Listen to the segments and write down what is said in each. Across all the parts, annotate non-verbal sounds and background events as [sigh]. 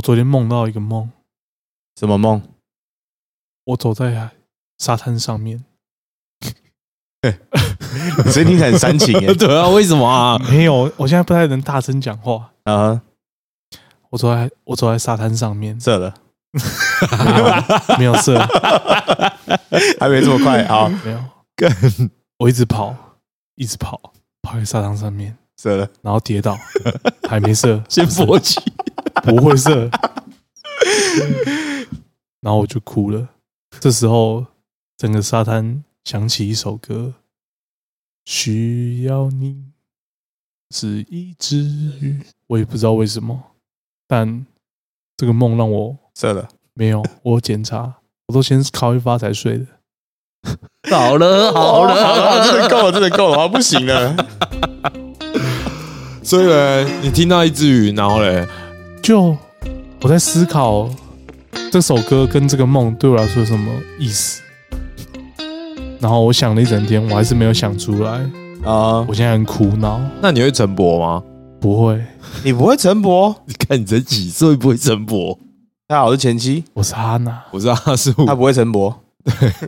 我昨天梦到一个梦，什么梦？我走在沙滩上面，[laughs] 所以听起来很煽情耶。[laughs] 对啊，为什么啊？没有，我现在不太能大声讲话。啊，我走在我走在沙滩上面，射了，[laughs] 没有射，还没这么快。啊，没有。我一直跑，一直跑，跑在沙滩上面，射了。然后跌倒，还没射，先勃起，[laughs] 不会射，然后我就哭了。这时候，整个沙滩响起一首歌，需要你是一只鱼，我也不知道为什么，但这个梦让我射了。没有，我有检查，我都先烤一发才睡的。好了 [laughs] 好好了，真的够了，真的够了，啊，不行了。[laughs] 所以呢，你听到一只鱼，然后嘞，就我在思考这首歌跟这个梦对我来说有什么意思，然后我想了一整天，我还是没有想出来。啊，我现在很苦恼，那你会晨勃吗？不会，你不会陈博？[laughs] 你看你才几岁不会晨勃？大家好，我是前妻，我是哈娜，我知道他是我他不会陈博。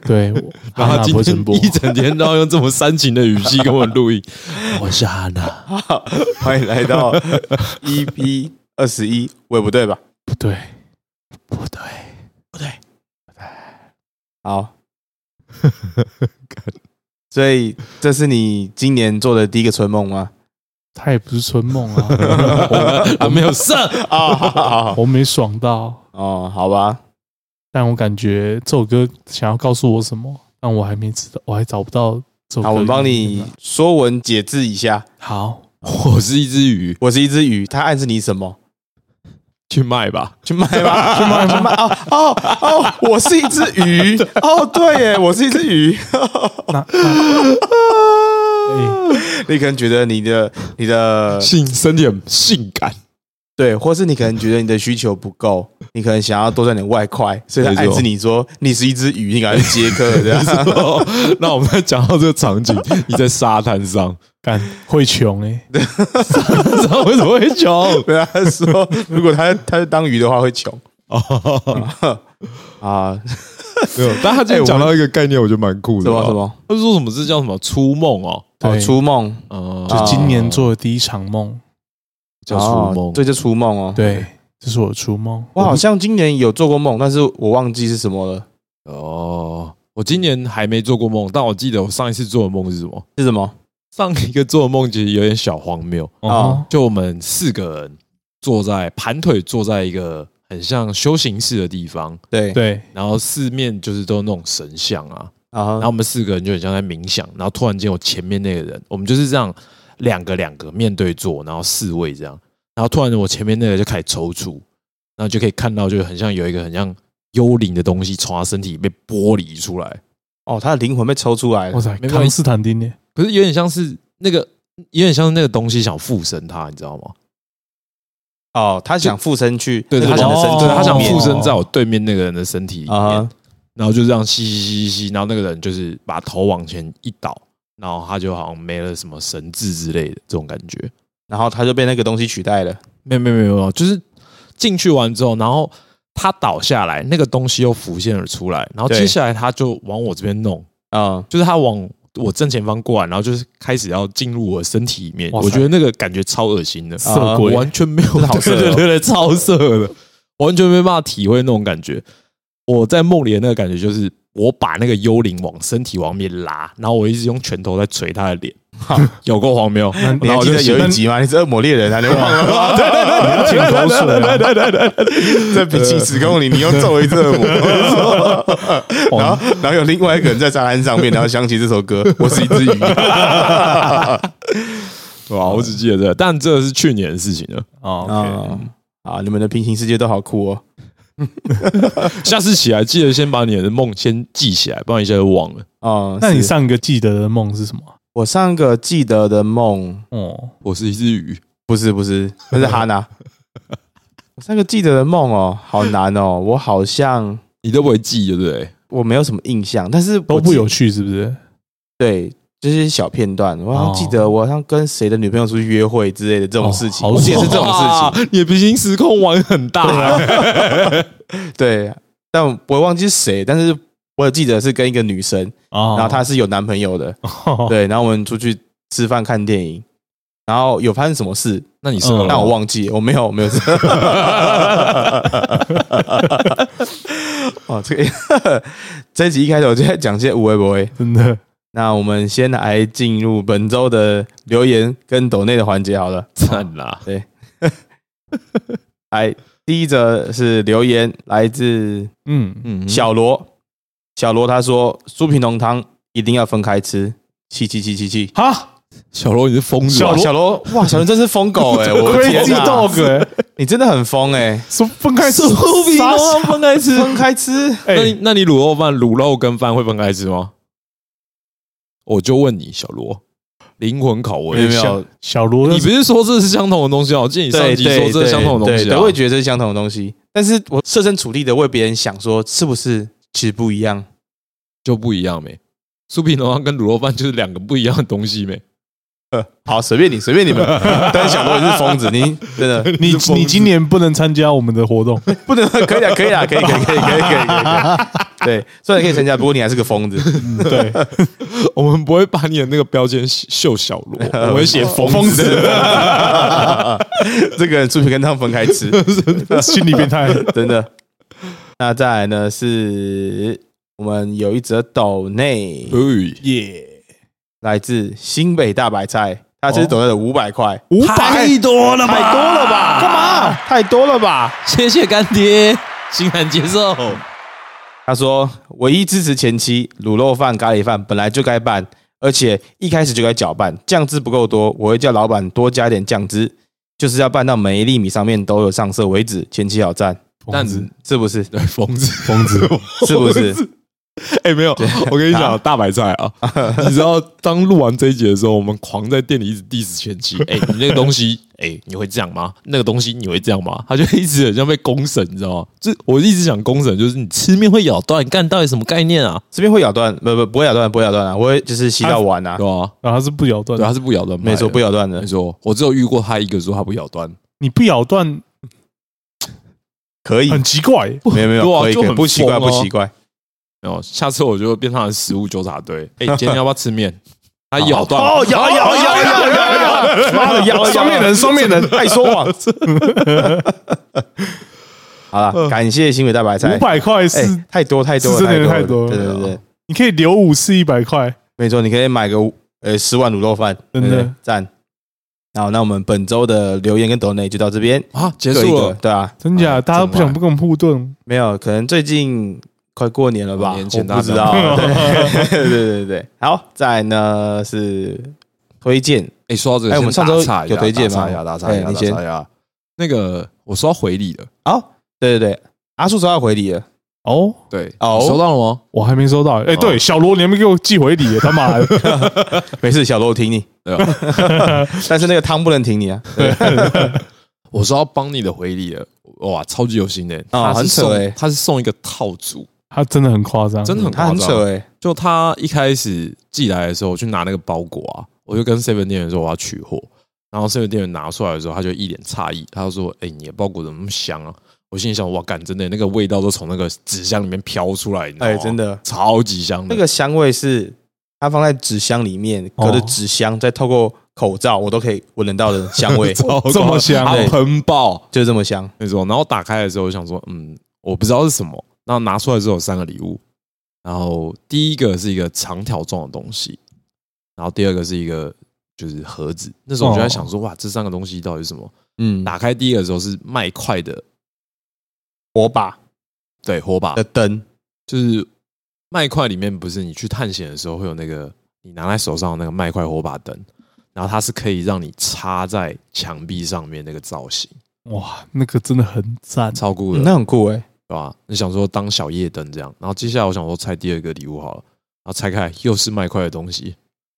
对，[laughs] 然后他今天不会一整天都要用这么煽情的语气跟我录音。[laughs] 我是哈娜，欢迎来到 EP 二十一，我也不对吧？不对，不对，不对，不对好。[laughs] 所以这是你今年做的第一个春梦吗？他也不是春梦啊，[laughs] 我，没有射，啊，我没爽到，哦，好吧，但我感觉这首歌想要告诉我什么，但我还没知道，我还找不到这首歌。好，我们帮你说文解字一下。好，[laughs] 我是一只鱼，我是一只鱼，它暗示你什么？去卖吧。去卖吧，去卖，去 [laughs] 卖。哦哦哦，我是一只鱼。[laughs] 哦，对耶，我是一只鱼。你可能觉得你的你的性身体很性感，对，或是你可能觉得你的需求不够，你可能想要多赚点外快，所以他暗示你说你是一只鱼，你赶快去接客这样。[laughs] 那我们在讲到这个场景，你在沙滩上，干会穷哎，知 [laughs] 道为什么会穷？[laughs] 对啊，他说如果他他是当鱼的话会穷哦，啊，没有，但他今天讲到一个概念，我觉得蛮酷的。什么什？么？他说什么这叫什么初梦哦？哦，对初梦，呃，就今年做的第一场梦，叫初梦哦，这就初梦哦。对，这是我的初梦。我好像今年有做过梦，但是我忘记是什么了。哦，我今年还没做过梦，但我记得我上一次做的梦是什么？是什么？上一个做的梦其实有点小荒谬，哦，就我们四个人坐在盘腿坐在一个很像修行室的地方，对对，然后四面就是都那种神像啊，啊然后我们四个人就很像在冥想，然后突然间我前面那个人，我们就是这样两个两个面对坐，然后四位这样，然后突然我前面那个就开始抽搐，然后就可以看到就很像有一个很像幽灵的东西从他身体被剥离出来，哦，他的灵魂被抽出来了。哇塞，康斯坦丁呢？可是有点像是那个，有点像是那个东西想附身他，你知道吗？哦，他想附身去对，他想身体对，他想附身在我对面那个人的身体里啊面，然后就这样吸吸吸吸吸，然后那个人就是把头往前一倒，然后他就好像没了什么神智之类的这种感觉。然后他就被那个东西取代了。没有没有没有，就是进去完之后，然后他倒下来，那个东西又浮现了出来，然后接下来他就往我这边弄，啊，就是他往我正前方过来，然后就是开始要进入我身体里面，我觉得那个感觉超恶心的，色我鬼完全没有，真的好色哦对对对对，超色的，完全没办法体会那种感觉。我在梦里的那个感觉就是，我把那个幽灵往身体往面拉，然后我一直用拳头在捶他的脸，[laughs] 有够荒谬。你还记得有一集吗？你是恶魔猎人，还能忘了吗？对 [laughs] 对对！对对对对，这比七十公里，你又揍了一只恶魔。然后，然后有另外一个人在沙滩上面，然后想起这首歌，我是一只鱼。哇！我只记得这个，但这是去年的事情了。哦啊啊！你们的平行世界都好酷哦。[laughs] 下次起来记得先把你的梦先记起来，不然一下就忘了。哦，那你是上一个记得的梦是什么？我上个记得的梦，哦，我是一只鱼，不是不是，那是哈娜。[laughs] 我上个记得的梦哦，好难哦。我好像你都不会记，对不对？我没有什么印象，但是我记都不有趣是不是？对，就是小片段，我好像记得我好像跟谁的女朋友出去约会之类的这种事情，哦好我记得是这种事情。哇，你的平行时空玩很大、啊，[laughs] 对，但我我忘记是谁，但是我有记得是跟一个女生，啊，然后她是有男朋友的，哦。对，然后我们出去吃饭看电影，然后有发生什么事，那你射了？吗？但我忘记，我没有我没有。[laughs] [laughs] 哦，这个这一集一开头就在讲些无为不为。真的那我们先来进入本周的留言跟抖内的环节好了。赞啦！[laughs] 来，第一则是留言来自嗯嗯，小罗，小罗他说酥皮浓汤一定要分开吃，七七七七七。哈小罗你是疯子吧，？小罗哇，小罗真是疯狗哎、[laughs] 我的天，Crazy 哪 Dog，哎你真的很疯哎、说分开吃，酥皮浓汤分开吃，分开吃。哎那你那你卤肉饭、卤肉跟饭会分开吃吗？我就问你，小罗，灵魂拷问，没有没有小小罗，你不是说这是相同的东西哦？我记得你上集对对说这是相同的东西啊对对，我也觉得这是相同的东西。但是我设身处地的为别人想，说是不是其实不一样？就不一样没。酥皮浓汤跟卤肉饭就是两个不一样的东西没。好，随便你，随便你们。[laughs] 但是小罗你是疯子，你 [laughs] 真的你你今年不能参加我们的活动，[laughs] 不能，可以啊，可以啊，可以，可以，可以，可以，可以，可以。[laughs] 对，虽然可以参加，不过你还是个疯子。嗯对，[laughs] 我们不会把你的那个标签秀小罗，[laughs] 我们会写疯疯子。子，这个人猪皮跟汤分开吃，心理变态，真的。那再来呢，是我们有一则抖内哎耶，来自新北大白菜，他这是抖内的五百块，五百太多了吧？太多了吧？干嘛？太多了吧？谢谢干爹，欣然接受。他说：“唯一支持前期卤肉饭、咖喱饭本来就该拌，而且一开始就该搅拌，酱汁不够多，我会叫老板多加点酱汁，就是要拌到每一粒米上面都有上色为止。前期好赞，但是不是？对疯子，疯子，是不是？[laughs] [laughs] [laughs] 哎、没有，我跟你讲，[laughs] 大白菜啊，[laughs] 你知道，当录完这一集的时候，我们狂在店里一直 diss 前妻。哎、你那个东西，哎、你会这样吗？那个东西你会这样吗？他就一直很像被公审，你知道吗？这我一直想公审，就是你吃面会咬断，干到底什么概念啊？吃面会咬断，不不不会咬断，不会咬断啊，我会就是吸到完啊对，吧、然后他是不咬断对，的，他是不咬断没错，不咬断的没，错。我只有遇过他一个说他不咬断，你不咬断可以，很奇怪，没有没有，可以，啊就很不奇怪，不奇怪。没有。下次我就变他的食物纠察队。哎、今天要不要吃面？[laughs] 他咬断，哦，咬咬咬咬咬咬，妈的咬 [laughs] 双面人，双面人，爱说谎。[laughs] 好了，感谢新北大白菜五，百块哎是，太多太多了，是真的太太多了对对对，你可以留五次一百块，没错，你可以买个五呃十碗卤肉饭，真的对赞。好，那我们本周的留言跟抖内就到这边啊，结束了。对啊，真假？大家都不想不跟我们互动，没有，可能最近快过年了吧？年前大不知道。对 [laughs] 对对对对，好，再来呢是推荐，哎、说到这个，哎我们上周有推荐吗？打岔一下，打岔一下，哎你先。那个我收到回礼了，哦，对对对，阿叔收到回礼了，哦，对，哦。收到了吗？我还没收到，哎，对，小罗，你还没给我寄回礼，他妈的，[laughs] 没事，小罗我挺你，对吧？[laughs] 但是那个汤不能挺你啊。我收到帮你的回礼了，哇，超级有心的，哦他是送很扯欸。他是送一个套组，他真的很夸张，真的很他很夸张。扯哎，就他一开始寄来的时候，我去拿那个包裹啊，我就跟 seven 店员说我要取货，然后 seven 店员拿出来的时候，他就一脸诧异，他就说：“哎、你的包裹怎么那么香啊？”我心里想：“哇，干，真的那个味道都从那个纸箱里面飘出来，哎，真的，超级香的。那个香味是它放在纸箱里面，隔着纸箱，再透过口罩，我都可以闻得到的香味，[laughs] 超这么香喷爆，就这么香。没错。然后打开的时候，我想说，嗯，我不知道是什么。然后拿出来之后有三个礼物，然后第一个是一个长条状的东西，然后第二个是一个就是盒子。那时候我就在想说，哇，这三个东西到底是什么？嗯，打开第一个的时候是麦块的，火把。对，火把。的，灯，就是麦块里面不是你去探险的时候会有那个你拿在手上的那个麦块火把灯，然后它是可以让你插在墙壁上面那个造型，哇，那个真的很赞，超酷的，嗯那很酷哎。对吧？你想说当小夜灯这样，然后接下来我想说拆第二个礼物好了，然后拆开来又是麦块的东西，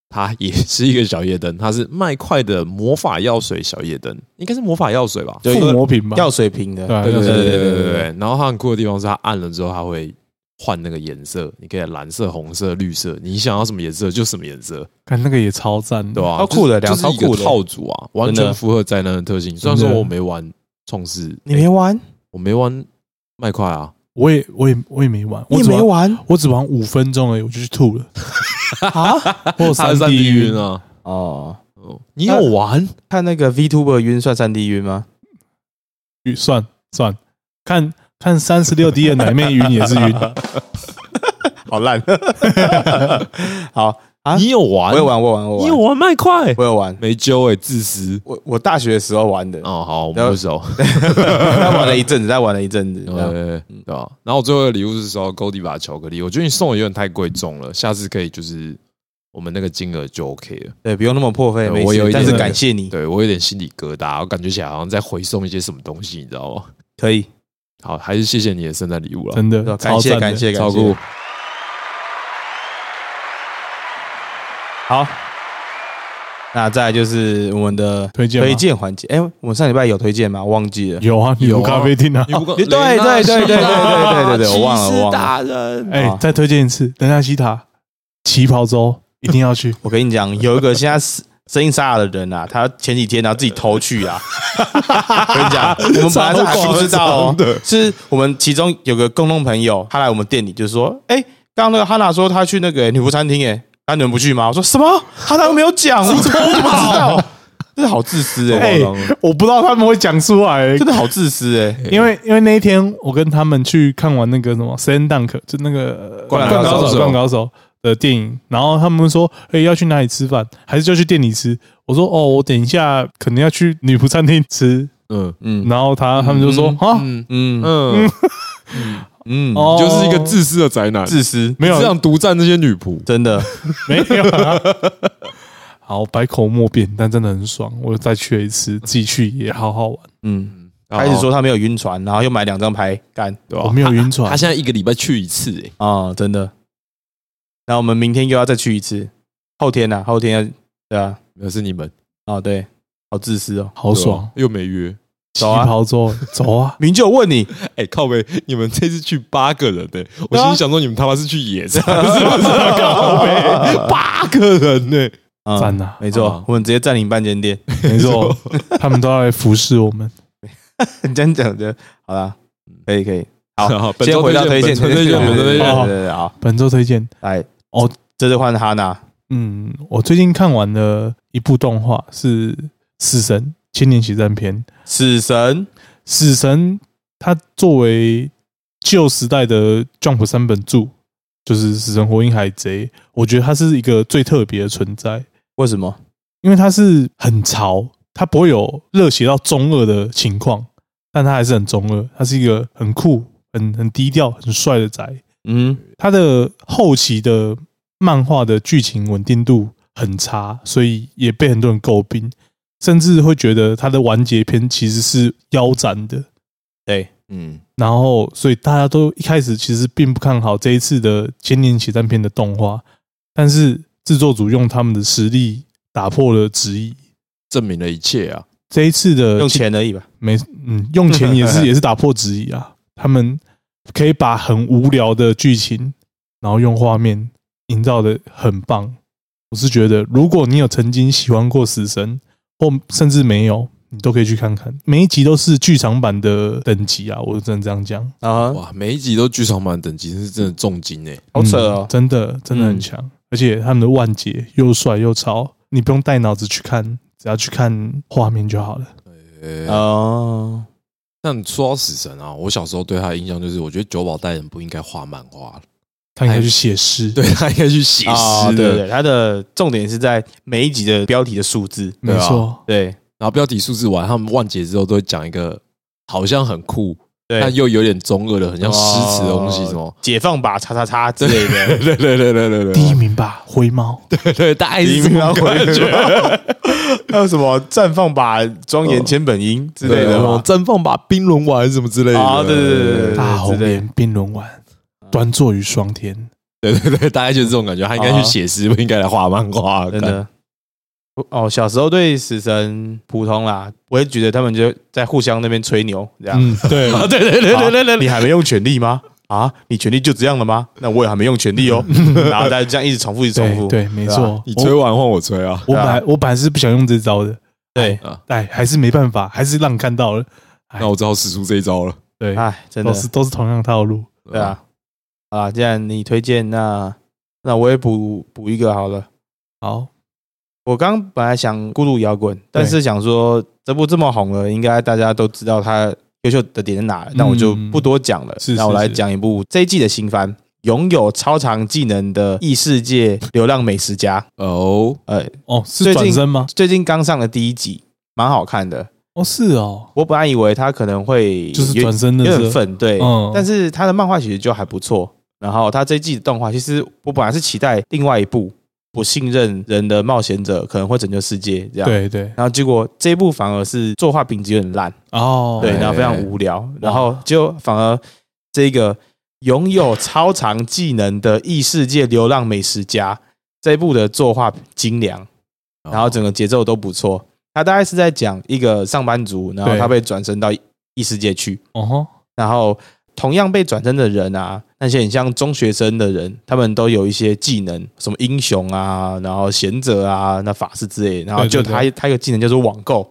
它也是一个小夜灯，它是麦块的魔法药水小夜灯，应该是魔法药水吧？就一个附魔瓶吧，药水瓶的，对啊对对对对对对对。然后它很酷的地方是它按了之后，它会换那个颜色，你可以蓝色、红色、绿色，你想要什么颜色就什么颜色，看那个也超赞的，对吧？超酷的就是就是一个两超酷的套组啊，完全符合灾难的特性。虽然说我没玩创世，你没玩，我没玩麦块啊，我也我也我也没玩，你我只玩，也没玩？我只玩五分钟而已，我就去吐了，[laughs] 啊？我有三三 D 晕晕，啊。哦，哦，你有玩？看那个 VTuber 晕算三 D 晕吗？晕算算，看看三十六 D 的奶妹晕也是晕，[laughs] 好烂，[laughs] 好啊！你有玩？我有玩，我有玩，我你有玩，玩麦块？我有玩。没揪哎，自私。我我大学的时候玩的，哦，好，我们不熟。[laughs] 他玩了一阵子，他玩了一阵子。这样对对吧？然后我最后的礼物是收到 Goldie 把巧克力，我觉得你送的有点太贵重了，下次可以就是我们那个金额就 OK 了。对，不用那么破费，对没我有一点事但是感谢你，对我有点心里疙瘩，我感觉起来好像在回送一些什么东西，你知道吗？可以，好，还是谢谢你的圣诞礼物了，真的感超赞的谢感谢感谢。。好，那再来就是我们的推荐吗？推荐环节。哎，我们上礼拜有推荐吗？我忘记了。有啊，有啊。咖啡厅啊，你不够对对对对对对对对对我忘了我忘了。大人，哎好，再推荐一次，等下西塔旗袍周一定要去，[laughs] 我跟你讲，有一个现在是声音沙哑的人啊，他前几天然后自己偷去啊。[laughs] 我跟你讲，我们本来是还不知道哦，是我们其中有个共同朋友，他来我们店里就说：“哎，刚刚那个哈娜说他去那个女仆餐厅，哎，那你们不去吗？”我说：“什么？他都没有讲，我怎么我怎么知道？” [laughs] 真的好自私哎、哎，我不知道他们会讲出来，真的好自私哎、因为因为那一天我跟他们去看完那个什么《神 Dunk》，就那个灌篮高手。灌篮高手的电影，然后他们说：“哎、要去哪里吃饭？还是就去店里吃？”我说：“哦，我等一下可能要去女仆餐厅吃。嗯”嗯。然后他他们就说：“啊，嗯。嗯。嗯，[laughs] 嗯，哦。你就是一个自私的宅男，自私，没有。这样独占这些女仆，真的。[laughs] 没有、啊。”好，百口莫辩，但真的很爽。我再去了一次，自己去也好好玩。嗯，嗯开始说他没有晕船，然后又买两张牌干。对吧我没有晕船。他现在一个礼拜去一次，哎，啊、真的。那我们明天又要再去一次，后天呐、后天要对啊，那是你们。哦对，好自私哦。好爽。又没约，旗走啊。袍周，走啊！[laughs] 明就问你，[laughs] 哎，靠北，你们这次去八个人呢，我心里想说你们他妈是去野餐，[laughs] 是不是？靠背，八个人呢，嗯赞呐没错，啊我们直接占领半间店。没错，他们都要来服侍我们。你这样讲的，好啦，可以可以。好，好本先周回到推荐，本周推荐，对对对本周推荐。好对对对，好，本周推荐，来，哦，这次换哈娜，嗯，我最近看完了一部动画，是《死神千年血战篇》。死神，死神他作为旧时代的 Jump 三本柱，就是《死神火影海贼》，我觉得他是一个最特别的存在，为什么？因为他是很潮，他不会有热血到中二的情况，但它还是很中二，他是一个很酷、很很低调、很帅的宅。嗯，他的后期的漫画的剧情稳定度很差，所以也被很多人诟病，甚至会觉得它的完结篇其实是腰斩的。对，嗯，然后，所以大家都一开始其实并不看好这一次的《千年血战篇》的动画，但是制作组用他们的实力打破了质疑。证明了一切啊，这一次的用钱而已吧。没嗯，用钱也是也是打破质疑啊。[laughs] 他们可以把很无聊的剧情，然后用画面营造的很棒。我是觉得，如果你有曾经喜欢过死神，或甚至没有，你都可以去看看。每一集都是剧场版的等级啊，我只能这样讲。啊，哇，每一集都剧场版等级，是真的重金哎，好扯哦嗯，真的真的很强，而且他们的万劫又帅又潮，你不用带脑子去看，只要去看画面就好了。呃，哦，但说到死神啊，我小时候对他的印象就是，我觉得九保带人不应该画漫画了，他应该去写诗，[laughs] 对他应该去写啊，诗的，对对，他的重点是在每一集的标题的数字，没错，对然后标题数字完，他们万解之后都会讲一个好像很酷，但又有点中二的，很像诗词的东西，哦什么？解放吧，叉叉叉之类的。对对对对对对第一名吧，灰猫。对对，大概是这种感觉。还有什么绽放吧，庄严千本樱之类的？绽放吧，冰轮丸什么之类的。啊对对对对对大红之类颜冰轮丸，端坐于霜天。对对对，大概就是这种感觉。他应该去写诗，不应该来画漫画。真的。哦，小时候对死神普通啦，我也觉得他们就在互相那边吹牛，这样。嗯，对，[laughs] 啊，对对对对对对你还没用全力吗？[laughs] 啊，你权力就这样了吗？那我也还没用权力哦。[laughs] 然后大家这样一直重复，一直重复。对对，没错。你吹完换我吹啊！我本来我本来是不想用这招的，对，哎，还是没办法，还是让你看到了。那我只好使出这一招了。对，哎，真的都是都是同样套路。对啊，啊，既然你推荐，那那我也补补一个好了。好，我刚本来想《孤独摇滚》，但是想说这部这么红了，应该大家都知道它优秀的点在哪，那我就不多讲了。那我来讲一部这一季的新番，拥有超长技能的异世界流浪美食家。哦，呃，哦，是转身吗？最近刚上的第一集，蛮好看的。哦，是哦，我本来以为他可能会就是转身的有点粉，对，但是他的漫画其实就还不错。然后他这一季的动画，其实我本来是期待另外一部不信任人的冒险者可能会拯救世界这样，对对。然后结果这一部反而是作画品质有点烂哦，对，然后非常无聊。然后就反而这个拥有超长技能的异世界流浪美食家这一部的作画精良，然后整个节奏都不错。他大概是在讲一个上班族，然后他被转身到异世界去。哦吼，然后同样被转身的人啊，那些很像中学生的人，他们都有一些技能，什么英雄啊，然后贤者啊，那法师之类。然后就他他一个技能叫做网购，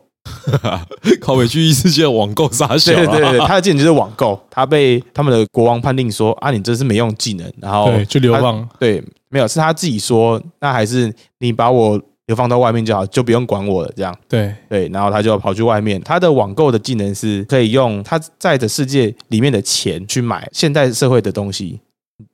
[laughs] 靠委屈异世界网购傻小。对对对，他的技能就是网购。他被他们的国王判定说啊，你这是没用技能，然后就流放。对，没有是他自己说，那还是你把我。就放到外面就好，就不用管我了。这样对对，然后他就跑去外面。他的网购的技能是可以用他在的世界里面的钱去买现代社会的东西。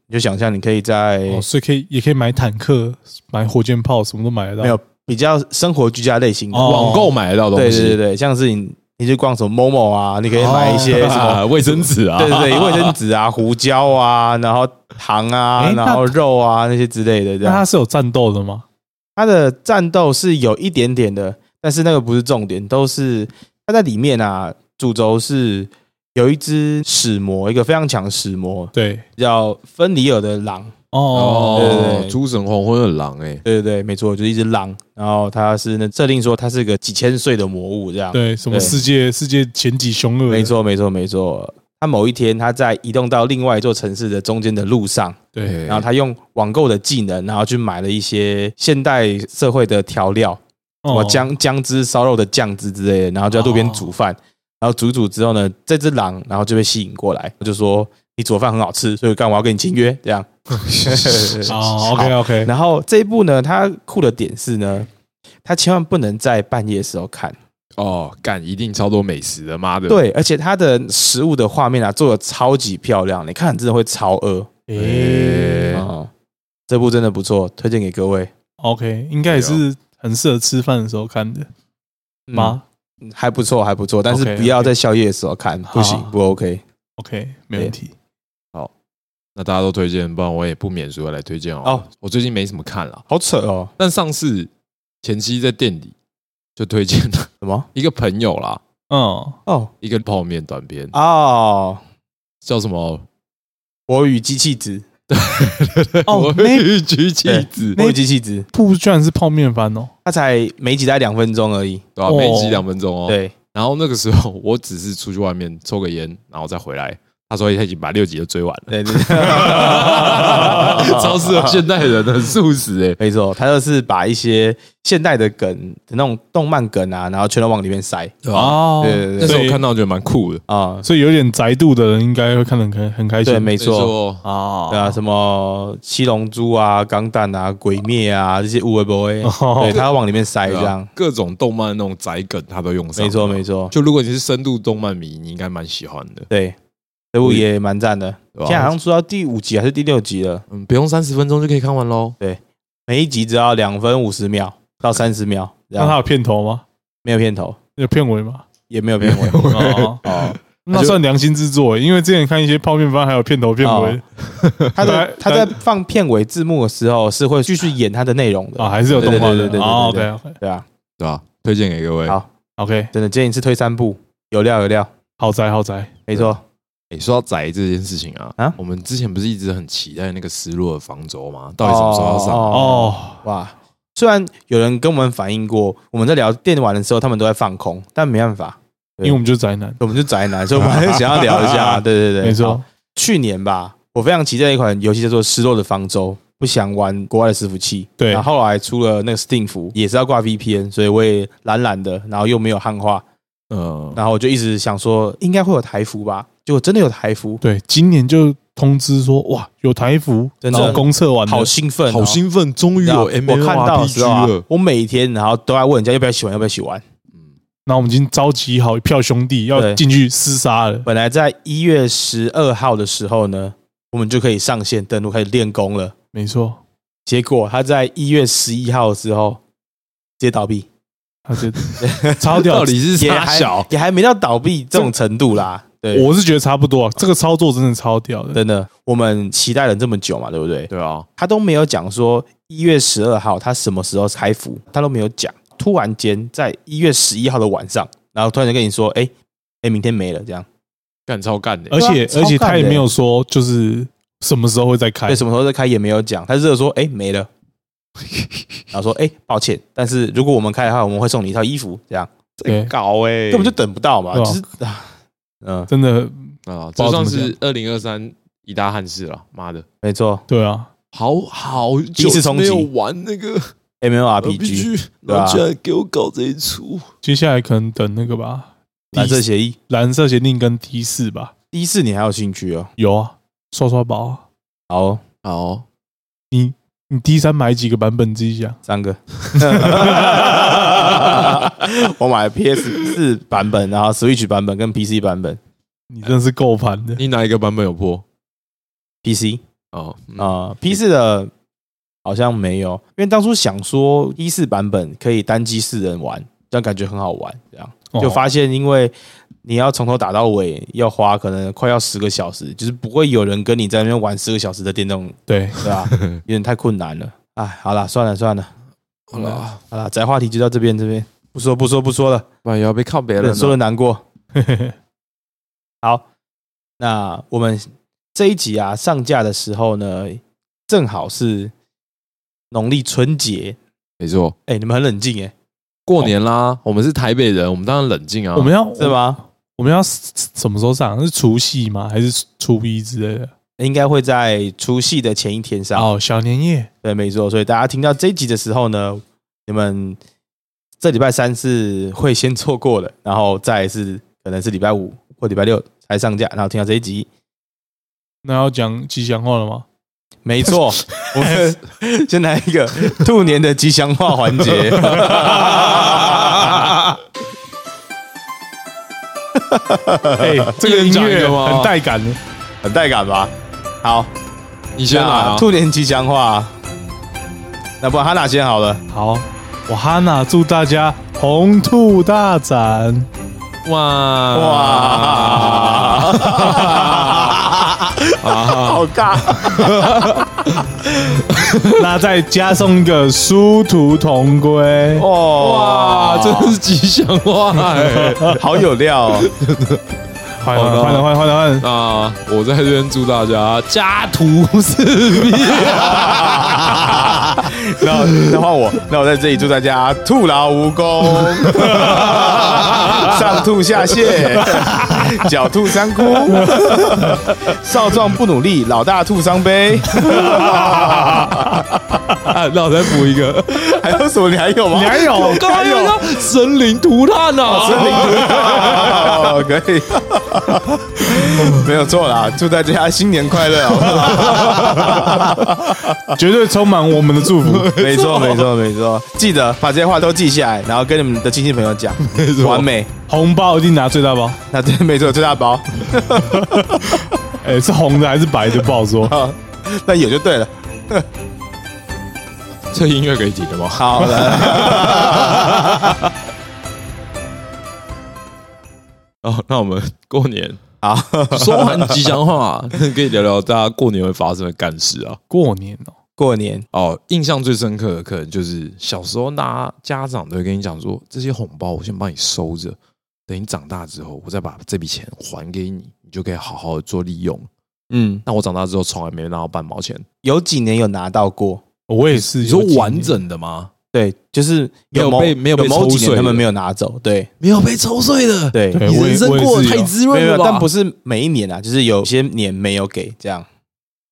你就想象，你可以在，所以可以也可以买坦克、买火箭炮，什么都买得到。没有比较生活居家类型的网购买得到东西。对对对对，像是你你去逛什么 MOMO 啊，你可以买一些什么卫生纸啊，对对对，卫生纸啊，胡椒啊，然后糖啊，然后肉啊那些之类的。那它是有战斗的吗？它的战斗是有一点点的，但是那个不是重点，都是它在里面啊。主轴是有一只使魔，一个非常强的使魔，对，叫芬里尔的狼哦，对对，诸神黄昏的狼，哎，对对对，没错，就是一只狼。然后它是那设定说它是个几千岁的魔物，这样对，什么世界世界前几凶恶，没错没错没错。他某一天，他在移动到另外一座城市的中间的路上，对，然后他用网购的技能，然后去买了一些现代社会的调料，什么姜姜汁烧肉的酱汁之类的，然后就在路边煮饭，然后煮煮之后呢，这只狼然后就被吸引过来，就说你煮饭很好吃，所以干我要跟你签约，这样。[laughs] 哦，[laughs] OK OK。然后这一部呢，它酷的点是呢，它千万不能在半夜时候看。哦，干一定超多美食的，妈的！对，而且它的食物的画面啊，做的超级漂亮，你看真的会超饿。诶，这部真的不错，推荐给各位。OK，应该也是很适合吃饭的时候看的吗？还不错，还不错，但是不要在宵夜的时候看，不行，不 OK。OK，没问题。好，那大家都推荐，不然我也不免俗来推荐哦。哦，我最近没什么看了，好扯哦。但上次前期在店里。就推荐了什么？[laughs] 一个朋友啦，嗯哦，一个泡面短片哦，叫什么？我与机器子，对，[laughs] 我与机器子，我与机器子，不居然是泡面番哦，它才每集才两分钟而已，对吧？每集两分钟哦，对。然后那个时候我只是出去外面抽个烟，然后再回来。他说他已经把六集都追完了，对对，[laughs] 超适合现代人的素食哎，没错，他就是把一些现代的梗那种动漫梗啊，然后全都往里面塞。哦，对对对，那时候看到觉得蛮酷的。啊，所以有点宅度的人应该会看得很很开心，对，没错。啊，对啊，什么七龙珠啊、钢弹啊、鬼灭啊这些无为 boy，对他要往里面塞这样，各种动漫那种宅梗他都用上，没错没错，就如果你是深度动漫迷，你应该蛮喜欢的，对。这部也蛮赞的，现在好像出到第五集还是第六集了。嗯，不用三十分钟就可以看完喽。对，每一集只要两分五十秒到三十秒。那它有片头吗？没有片头，有片尾吗？也没有片尾。[laughs] 哦，那算良心制作，因为之前看一些泡面番还有片头片尾。[laughs] 他在他在放片尾字幕的时候是会继续演他的内容的啊，还是有动画的。对对对对对啊，对啊，推荐给各位。好，OK，真的建议是推三部，有料有料，好宅好宅，没错。哎，说到宅这件事情啊，啊，我们之前不是一直很期待那个失落的方舟吗？到底什么时候要上？哦，哇！虽然有人跟我们反映过，我们在聊电玩的时候，他们都在放空，但没办法，因为我们就宅男，我们就宅男，所以我们还是想要聊一下。[laughs] 对对对，没错。去年吧，我非常期待一款游戏叫做《失落的方舟》，不想玩国外的伺服器。对然后后来出了那个 Steam 服，也是要挂 VPN，所以我也懒懒的，然后又没有汉化，嗯，然后我就一直想说应该会有台服吧，结果真的有台服，对，今年就通知说哇有台服，真的然后公测完了好兴奋哦，好兴奋，终于有 M，我看到的时候啊了。我每天然后都在问人家要不要一起玩，要不要一起玩。那我们已经召集好一票兄弟要对进去厮杀了。本来在一月十二号的时候呢，我们就可以上线登录开始练功了。没错，结果他在一月十一号的时候直接倒闭，他就超屌到。底 [laughs] 是也还小？也还没到倒闭这种程度啦。对，我是觉得差不多啊，这个操作真的超屌的。真的我们期待了这么久嘛，对不对？对啊，他都没有讲说一月十二号他什么时候开服，他都没有讲。突然间在一月十一号的晚上，然后突然间跟你说，哎、哎、明天没了，这样。干超干的而。且啊而且他也没有说就是什么时候会再开对，，什么时候再开也没有讲，他只有说，哎、没了。[laughs] 然后说，哎、抱歉，但是如果我们开的话，我们会送你一套衣服，这样对，搞哎根本就等不到嘛，就是啊，嗯，真的啊，这算是二零二三一大憾事了。妈的，没错。对啊，好好第一次冲击。久没有玩那个后居然给我搞这一出。接下来可能等那个吧，蓝色协议，蓝色协定跟 D 四吧，D 四你还有兴趣哦？有啊，刷刷宝啊。好。哦，好，你你 D 三买几个版本自己想？三个，[laughs] [laughs] 我买了 PS 四版本，然后 Switch 版本跟 PC 版本你真是够盘的。你哪一个版本有破？，PC 哦，嗯啊、p 四的好像没有，因为当初想说一四版本可以单机四人玩，这样感觉很好玩，这样哦就发现因为你要从头打到尾，要花可能快要十个小时，就是不会有人跟你在那边玩十个小时的电动，对，对吧？有点太困难了。哎，好了，算了算了，好了，好了，宅话题就到这边，这边不说不说不说了，不然也要被靠别人了。说的难过。[laughs] 好，那我们这一集啊上架的时候呢，正好是农历春节。没错，哎、你们很冷静哎、过年啦，我们是台北人，我们当然冷静啊。我们要是？吗？我们要什么时候上？是除夕吗？还是初一之类的？应该会在除夕的前一天上。哦，小年夜。对，没错。所以大家听到这一集的时候呢，你们这礼拜三是会先错过的，然后再来是可能是礼拜五或礼拜六才上架，然后听到这一集。那要讲吉祥话了吗？没错，[laughs] 我们先来一个兔年的吉祥话环节。[laughs] 哎，[laughs] 这个音乐很带感的。很带感吧？好，你先来那啊。兔年吉祥话，那不然哈娜先好了。好，我哈娜祝大家红兔大展。哇哇，啊！[laughs] 好尬！[laughs] 那再加送一个殊途同归。哇哇，真的是吉祥话哎！好有料哦！换了换了换了换了换了。啊，我在这边祝大家家徒四壁。[laughs] 然后，那换我，那我在这里祝大家兔劳无功，[laughs] 上吐下泻，[laughs] 狡兔三窟，少壮不努力，老大吐伤悲。那我再补一个，还有什么？你还有吗？你还有刚刚有一个生灵涂炭呐，森林哦，可以，[laughs] 没有错啦！祝大家新年快乐，好不好？[laughs] 绝对充满我们的祝福。[laughs] 没错，没错，没错。记得把这些话都记下来，然后跟你们的亲戚朋友讲，完美。红包一定拿最大包。那对，没错，最大包。哎，是红的还是白的不好说。啊，那有就对了。这音乐可以停了吗？好了，哦，那我们过年啊，说完吉祥话，可以聊聊大家过年会发生的干事啊。过年哦，过年哦，印象最深刻的可能就是小时候，大家家长都会跟你讲说，这些红包我先帮你收着，等你长大之后，我再把这笔钱还给你，你就可以好好的做利用。嗯，那我长大之后从来没拿到半毛钱。有几年有拿到过。我也是。你说有完整的吗？对，就是没有某被没有被某几抽税的年他们没有拿走，对没有被抽税的，对，人生过得太滋润了吧？但不是每一年啊，就是有些年没有给这样。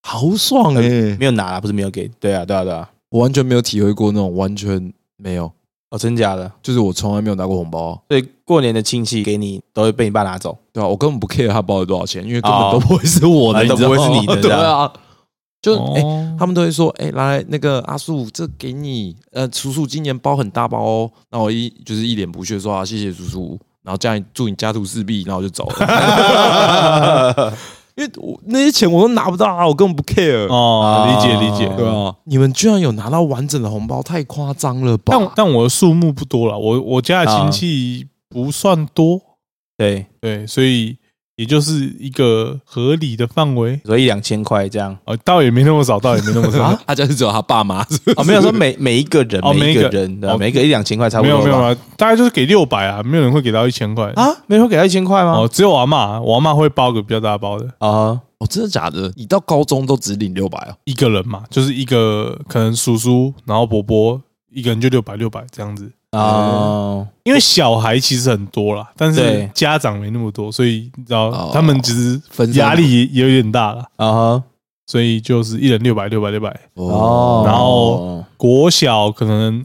好爽哎、没有拿啦，不是没有给。对啊，对啊，对啊。我完全没有体会过那种完全没有，哦，真假的？就是我从来没有拿过红包啊、所以过年的亲戚给你都会被你爸拿走。对啊，我根本不 care 他包了多少钱，因为根哦本都不会是我的，啊你知道都不会是你的 [laughs] 对啊，就哎、哦他们都会说，哎、来那个阿树，这给你，呃，叔叔今年包很大包哦。那我一就是一脸不屑说啊，谢谢叔叔，然后叫你祝你家徒四壁，然后就走了。[laughs] 因为我那些钱我都拿不到啊，我根本不 care。哦，理解理解。对啊，你们居然有拿到完整的红包，太夸张了吧？但但我的数目不多了，我我家的亲戚不算多，对，对，所以也就是一个合理的范围。所以一两千块这样。哦，倒也没那么少，倒也没那么少。啊，他家是只有他爸妈，是不是哦，没有说每每一个人，哦每一个个人的，哦每一个一两千块差不多没。有没有啊，大概就是给六百啊，没有人会给到一千块啊，没人会给到一千块吗？哦，只有我阿妈，我阿妈会包个比较大包的，啊，哦，真的假的？你到高中都只领六百哦？一个人嘛，就是一个可能叔叔，然后伯伯，一个人就六百六百这样子。哦，因为小孩其实很多啦，但是对。家长没那么多，所以你知道哦。他们其实分散压力也也有点大了，啊哈，所以就是一人六百六百六百。哦，然后国小可能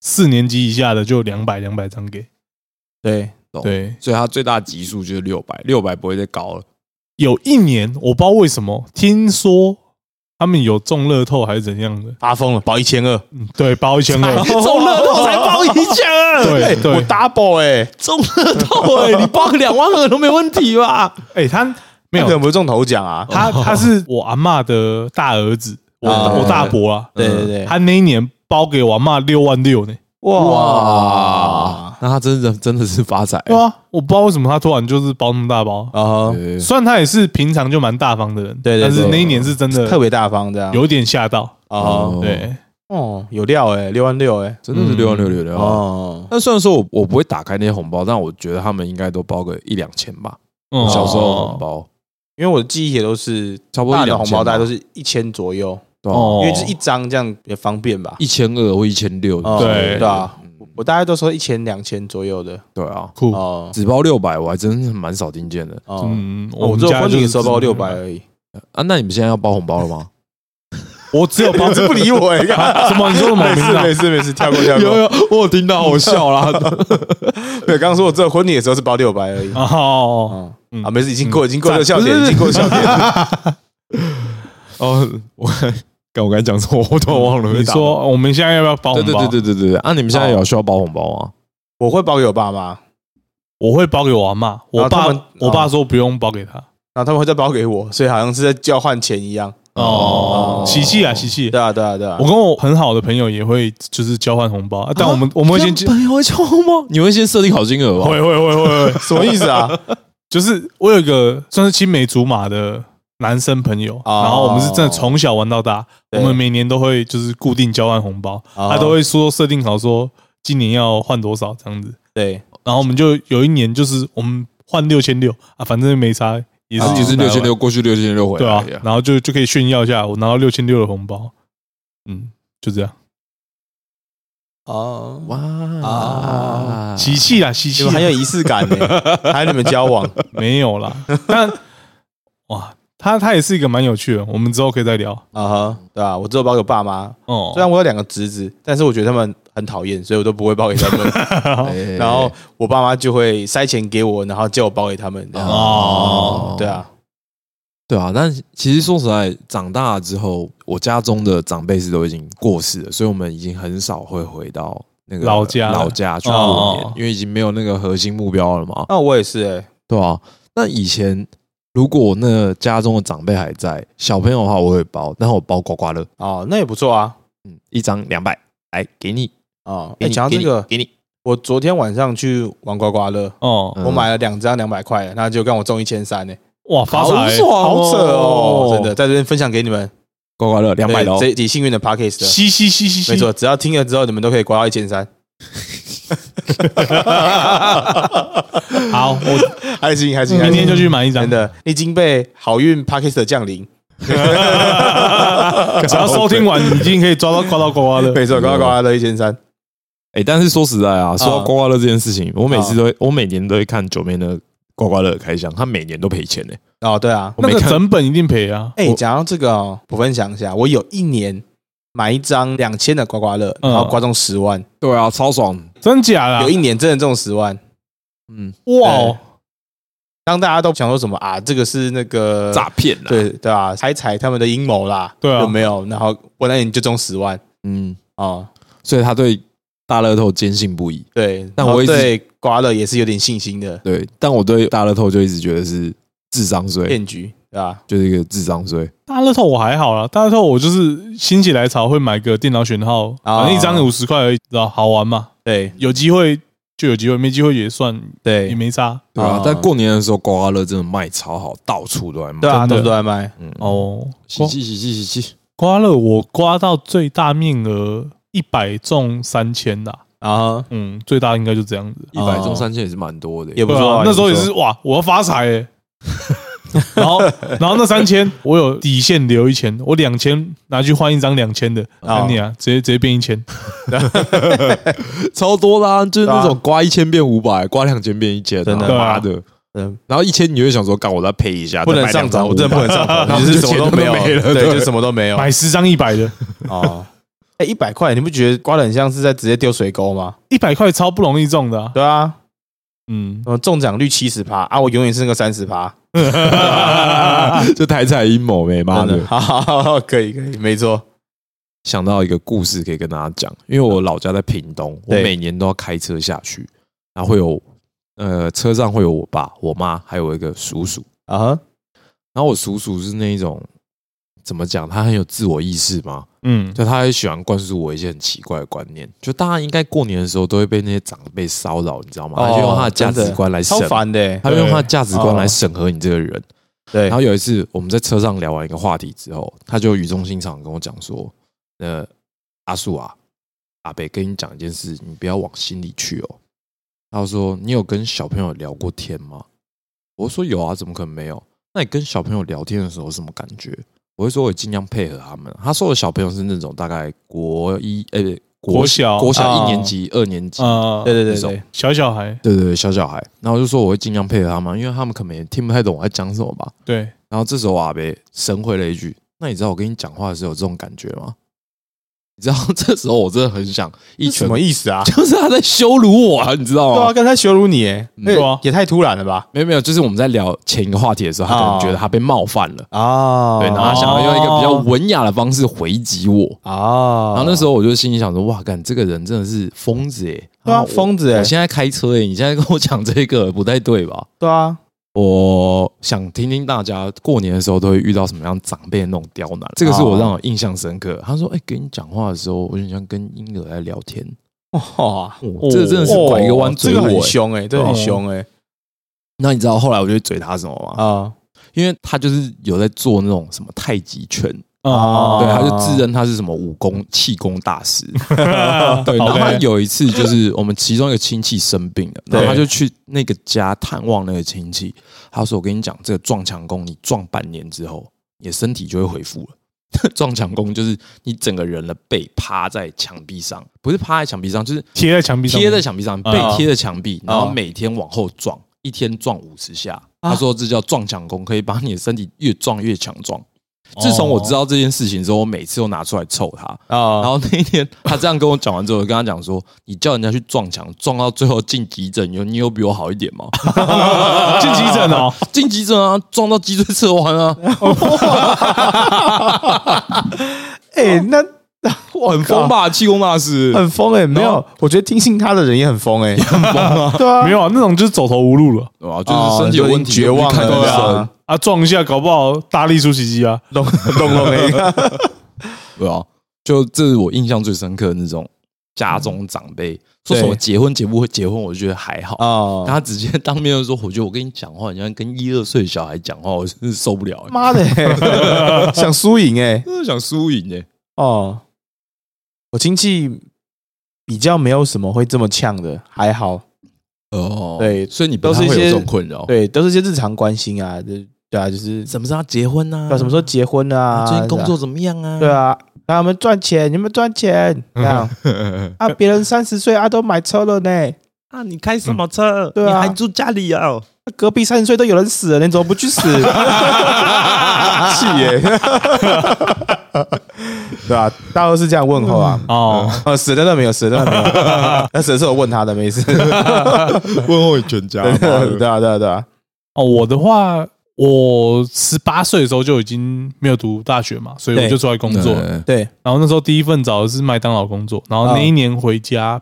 四年级以下的就两百两百张给，对，懂对，所以他最大级数就是六百，六百不会再高了。有一年我不知道为什么，听说他们有中乐透还是怎样的，发疯了，保一千二，嗯，对，包一千二，[laughs] 中乐透才包一千二，对对。我 double 哎，中乐透哎，[laughs] 你包个两万二都没问题吧？哎，他没有。那可，能不是中头奖啊，他他是我阿嬷的大儿子，我哦我大伯啊，对对对，他那一年包给我阿嬷六万六呢。哇，那他真的真的是发财对啊，我不知道为什么他突然就是包那么大包。啊虽然他也是平常就蛮大方的人，对但是那一年是真的特别大方这样，有点吓到。啊对，哦，有料哎，六万六哎，真的是六万六六六。哦，但虽然说我我不会打开那些红包，但我觉得他们应该都包个一两千吧。嗯小时候的红包因为我的记忆也都是差不多大的红包，大概都是一千左右，对啊哦因为就是一张这样也方便吧。一千二或一千六。哦对对啊嗯，我大概都说一千两千左右的对啊，酷。哦。只包六百，我还真是蛮少听见的哦，嗯，我只有们家就是婚礼的时候包六百而已，啊。那你们现在要包红包了吗？[laughs] 我只有包这不理我哎，[laughs] 什么？你说什么没事？没事没事，跳过跳过。有，我有听到，我笑了。[laughs] 对，刚刚说我只有婚礼的时候是包六百而已。哦，哦嗯啊，没事，已经过，嗯已经过这个笑点，已经过笑点。哦，我刚我刚才讲什么，我突然忘了。你说我们现在要不要包对对红包？对对对对对。啊，你们现在有需要包红包吗？我会包给我爸妈，我会包给我阿妈，我爸然后他们我爸说不用包给他。然后他们会再包给我，所以好像是在交换钱一样。哦，喜气啊，喜气！对啊，对啊，对啊我。跟我很好的朋友也会就是交换红包，啊但我们我们会先交朋友会交红包，你会先设定好金额吧？会会会会会，[laughs] 什么意思啊？就是我有一个算是青梅竹马的男生朋友，哦。然后我们是真的从小玩到大，我对们每年都会就是固定交换红包，哦。他都会说设定好说今年要换多少这样子，对，然后我们就有一年就是我们换六千六啊，反正没差，也是也是六千六，过去六千六回对啊然后就就可以炫耀一下我拿到六千六的红包，嗯，就这样，哦，哇。啊。喜气啊，喜气。很有仪式感呢，还有你们交往。[laughs] 没有啦，但哇，他他也是一个蛮有趣的，我们之后可以再聊啊哈，对吧？我只有包给我爸妈，哦虽。然我有两个侄子，但是我觉得他们很讨厌，所以我都不会包给他们。[laughs] 哎然后我爸妈就会塞钱给我，然后叫我包给他们。这样哦对啊，对啊，但其实说实在，长大了之后，我家中的长辈是都已经过世了，所以我们已经很少会回到那个老家老家去过年，哦因为已经没有那个核心目标了嘛，那我也是哎，对啊，那以前如果那家中的长辈还在，小朋友的话我会包，但是我包刮刮乐，哦，那也不错啊。嗯，一张两百，来给你，哦，哎，给你给你讲到这个，给你，我昨天晚上去玩刮刮乐，哦，嗯。我买了两张两百块，那就跟我中一千三呢，哇，发好财，爽好扯哦，真的，在这边分享给你们。刮刮乐两百的哦对这，一集幸运的 Parkes 的，嘻嘻嘻嘻嘻，没错，只要听了之后，你们都可以刮到一千三，[laughs] 好，我还 [laughs] 行还行，还明天就去买一张。真，的，已经被好运 Parkes 的降临，[laughs] 只要收听完，你一定可以抓到刮到刮刮乐。没错，刮刮刮乐一千三，哎，但是说实在啊，说到刮刮乐这件事情，我每次都会，我每年都会看九妹的刮刮乐开箱，他每年都赔钱呢。哦，对啊，那个我没看整本一定赔啊。哎，我讲到这个哦，我分享一下，我有一年买一张两千的刮刮乐，嗯然后刮中十万，对啊，超爽。真假的啊？有一年真的中十万。嗯，哇哦，当大家都想说什么啊，这个是那个诈骗啦。，对对啊，猜猜他们的阴谋啦，对啊有没有？然后我那年就中十万嗯，哦，所以他对大乐透坚信不疑。对，然后但我一直对刮乐也是有点信心的对，但我对大乐透就一直觉得是智商税，骗局，对吧？就是一个智商税。大乐透我还好啦，大乐透我就是心血来潮会买个电脑选号，啊反正一张五十块而已，知道好玩嘛？对有机会就有机会，没机会也算对也对没差对啊哦，但过年的时候刮刮乐真的卖超好，到处都在卖。对啊，到处都都在卖。嗯，哦。喜气喜气喜气，刮乐我刮到最大面额一百中三千啦，啊，嗯，最大应该就这样子。一百哦中三千也是蛮多的。对也不错那时候也是哇，我要发财哎。[laughs] 然后，然后那三千我有底线留一千，我两千拿去换一张两千的，哦。看你啊，直接直接变一千，[laughs] 超多啦，就是那种刮一千变五百，刮两千变一千，真的。妈的。嗯，然后一千你会想说，干我再赔一下，不能上 [laughs] 涨，我真的不能上然涨，后就是什么都没有，对，对。就什么都没有。买十张一百的，啊，哎，一百块，你不觉得刮的很像是在直接丢水沟吗？一百块超不容易中的啊。对啊，嗯，呃，中奖率七十趴啊，我永远是那个三十趴。[laughs] 就台彩阴谋没妈的，。好好好好，可以可以，没错。想到一个故事可以跟大家讲，因为我老家在屏东，我每年都要开车下去，然后会有呃车上会有我爸、我妈，还有一个叔叔。啊哈，然后我叔叔是那一种怎么讲，他很有自我意识嘛，嗯，就他很喜欢灌输我一些很奇怪的观念。就大家应该过年的时候都会被那些长辈骚扰，你知道吗？他就用他的价值观来审超，烦的欸。他就用他的价值观哦来审核你这个人。对然后有一次我们在车上聊完一个话题之后，他就语重心长地跟我讲说：“呃，阿树啊，阿北跟你讲一件事，你不要往心里去哦。”他说：“你有跟小朋友聊过天吗？”我说：“有啊，怎么可能没有？那你跟小朋友聊天的时候什么感觉？”我会说：“我尽量配合他们。”他说的小朋友是那种大概国一呃国小国小哦一年级、二年级，啊，对对对对，小小孩，对对对，小小孩。然后我就说我会尽量配合他们，因为他们可能也听不太懂我在讲什么吧。对，然后这时候阿北神回了一句：“那你知道我跟你讲话的时候有这种感觉吗？”你知道这时候我真的很想一拳什，么意思啊？[laughs] 就是他在羞辱我啊，你知道对啊，吗？刚才羞辱你，哎，对啊也太突然了吧？没有没有，就是我们在聊前一个话题的时候，他可能觉得他被冒犯了，啊对，然后他想要用一个比较文雅的方式回击我。啊，然后那时候我就心里想说：“哇，干这个人真的是疯子诶！对啊，我疯子哎我，现在开车诶，你现在跟我讲这个不太对吧？”对啊，我想听听大家过年的时候都会遇到什么样长辈的那种刁难，这个是我让我印象深刻。他说：“哎、跟你讲话的时候，我就像跟婴儿在聊天。哇，哦”这个真的是拐一个弯嘴这个很。凶哎，这个很凶哎那你知道后来我就去嘴他什么吗？啊，因为他就是有在做那种什么太极拳，啊，对，他就自认他是什么武功气功大师。[laughs] 对，然后他有一次就是我们其中一个亲戚生病了，然后他就去那个家探望那个亲戚。他说：“我跟你讲，这个撞墙功，你撞半年之后，你的身体就会恢复了。[laughs] 撞墙功就是你整个人的背趴在墙壁上，不是趴在墙壁上，就是贴在墙壁上，贴在墙壁上，背啊贴在墙壁，然后啊每天往后撞，一天撞五十下。他说这叫撞墙功，可以把你的身体越撞越强壮。自从我知道这件事情之后，我每次都拿出来臭他。啊，然后那一天他这样跟我讲完之后，我跟他讲说：“你叫人家去撞墙，撞到最后进急诊，有你有比我好一点吗？[laughs] 进急诊哦，[laughs] 进急诊啊，撞到脊椎侧弯啊，[laughs] 哎，那 [laughs] 哇，很疯吧？气功大师，很疯哎，没有，我觉得听信他的人也很疯哎，很疯啊，[laughs] 对啊，没有啊，那种就是走投无路了。对吧？就是身体有问题，绝望了对啊，啊，撞一下搞不好大力出奇迹啊，咚咚咚哎，[laughs] 对啊，就这是我印象最深刻的那种家中长辈说什么对结婚结不会结婚，我就觉得还好。啊，他直接当面就说：“我觉得我跟你讲话，你像跟一二岁小孩讲话，我真是受不了、欸，妈的欸，想输赢哎，真的想输赢哎。哦，我亲戚比较没有什么会这么呛的，还好，”哦对所以你不都是一些困扰。，对，都是一些日常关心啊，对对啊，就是什么时候要结婚呢、要什么时候结婚啊，最近工作怎么样啊？对啊，让他们赚钱，你们赚钱，[laughs] 这样啊，别人三十岁啊都买车了呢，啊，你开什么车？对啊你还住家里啊？隔壁三十岁都有人死了，你怎么不去死？[laughs] [laughs] 气耶！对啊？大家都是这样问候啊。哦，呃，死的真的没有，死的没有。[laughs] 那死的是我问他的，没事。[laughs] 问候你全家对啊，对啊，对啊。哦，我的话，我十八岁的时候就已经没有读大学嘛，所以我就出来工作了。对，然后那时候第一份找的是麦当劳工作，然后那一年回家，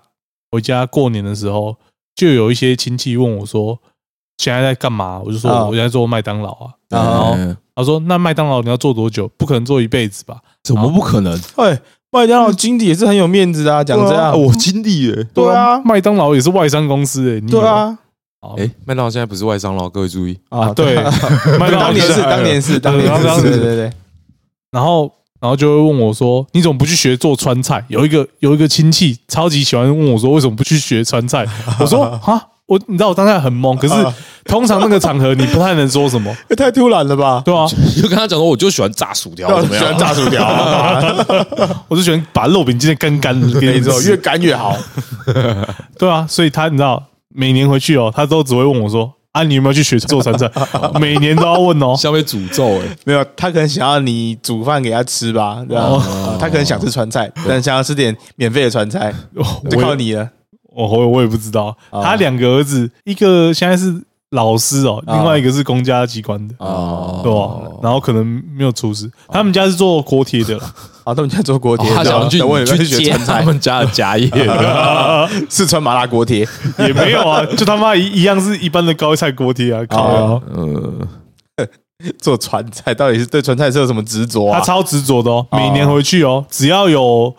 回家过年的时候，就有一些亲戚问我说：“现在在干嘛？”我就说：“啊我现在做麦当劳啊。”啊然后嗯他说：“那麦当劳你要做多久？不可能做一辈子吧怎么不可能？哎，麦当劳经理也是很有面子啊，讲这样。我经理耶。对啊，麦当劳也是外商公司诶、你以为对，啊，好哎，麦当劳现在不是外商了，各位注意。啊，对，[laughs] 麦当劳当年是，当年是，当年当是，时对对对。然后然后就会问我说：“你怎么不去学做川菜？”有一个有一个亲戚超级喜欢问我说：“为什么不去学川菜？”我说：“ [laughs] 啊，我你知道我当下很懵，可是通常那个场合你不太能说什么，[laughs] 也太突然了吧？对啊，就跟他讲说，我就喜欢炸薯条，怎么样？喜欢炸薯条啊，[laughs] 我就喜欢把肉饼煎的干干的，[laughs] 给你吃越干越好。对啊，所以他你知道每年回去哦，他都只会问我说：“啊，你有没有去学做川菜？”每年都要问哦。像被诅咒哎。没有，他可能想要你煮饭给他吃吧，对吧？哦他可能想吃川菜，但想要吃点免费的川菜，就靠你了。我我我也不知道，哦他两个儿子，一个现在是老师哦，哦另外一个是公家机关的，哦。对吧？然后可能没有厨师，他们家是做锅贴的。[laughs] 啊，他们家做锅贴，他想要去学川菜，他们家的家业，[laughs] 四川麻辣锅贴。[laughs] 也没有啊，就他妈一一样是一般的高菜锅贴啊，靠哦呀，嗯，做川菜到底是对川菜是有什么执着啊？他超执着的哦，每年回去哦，只要有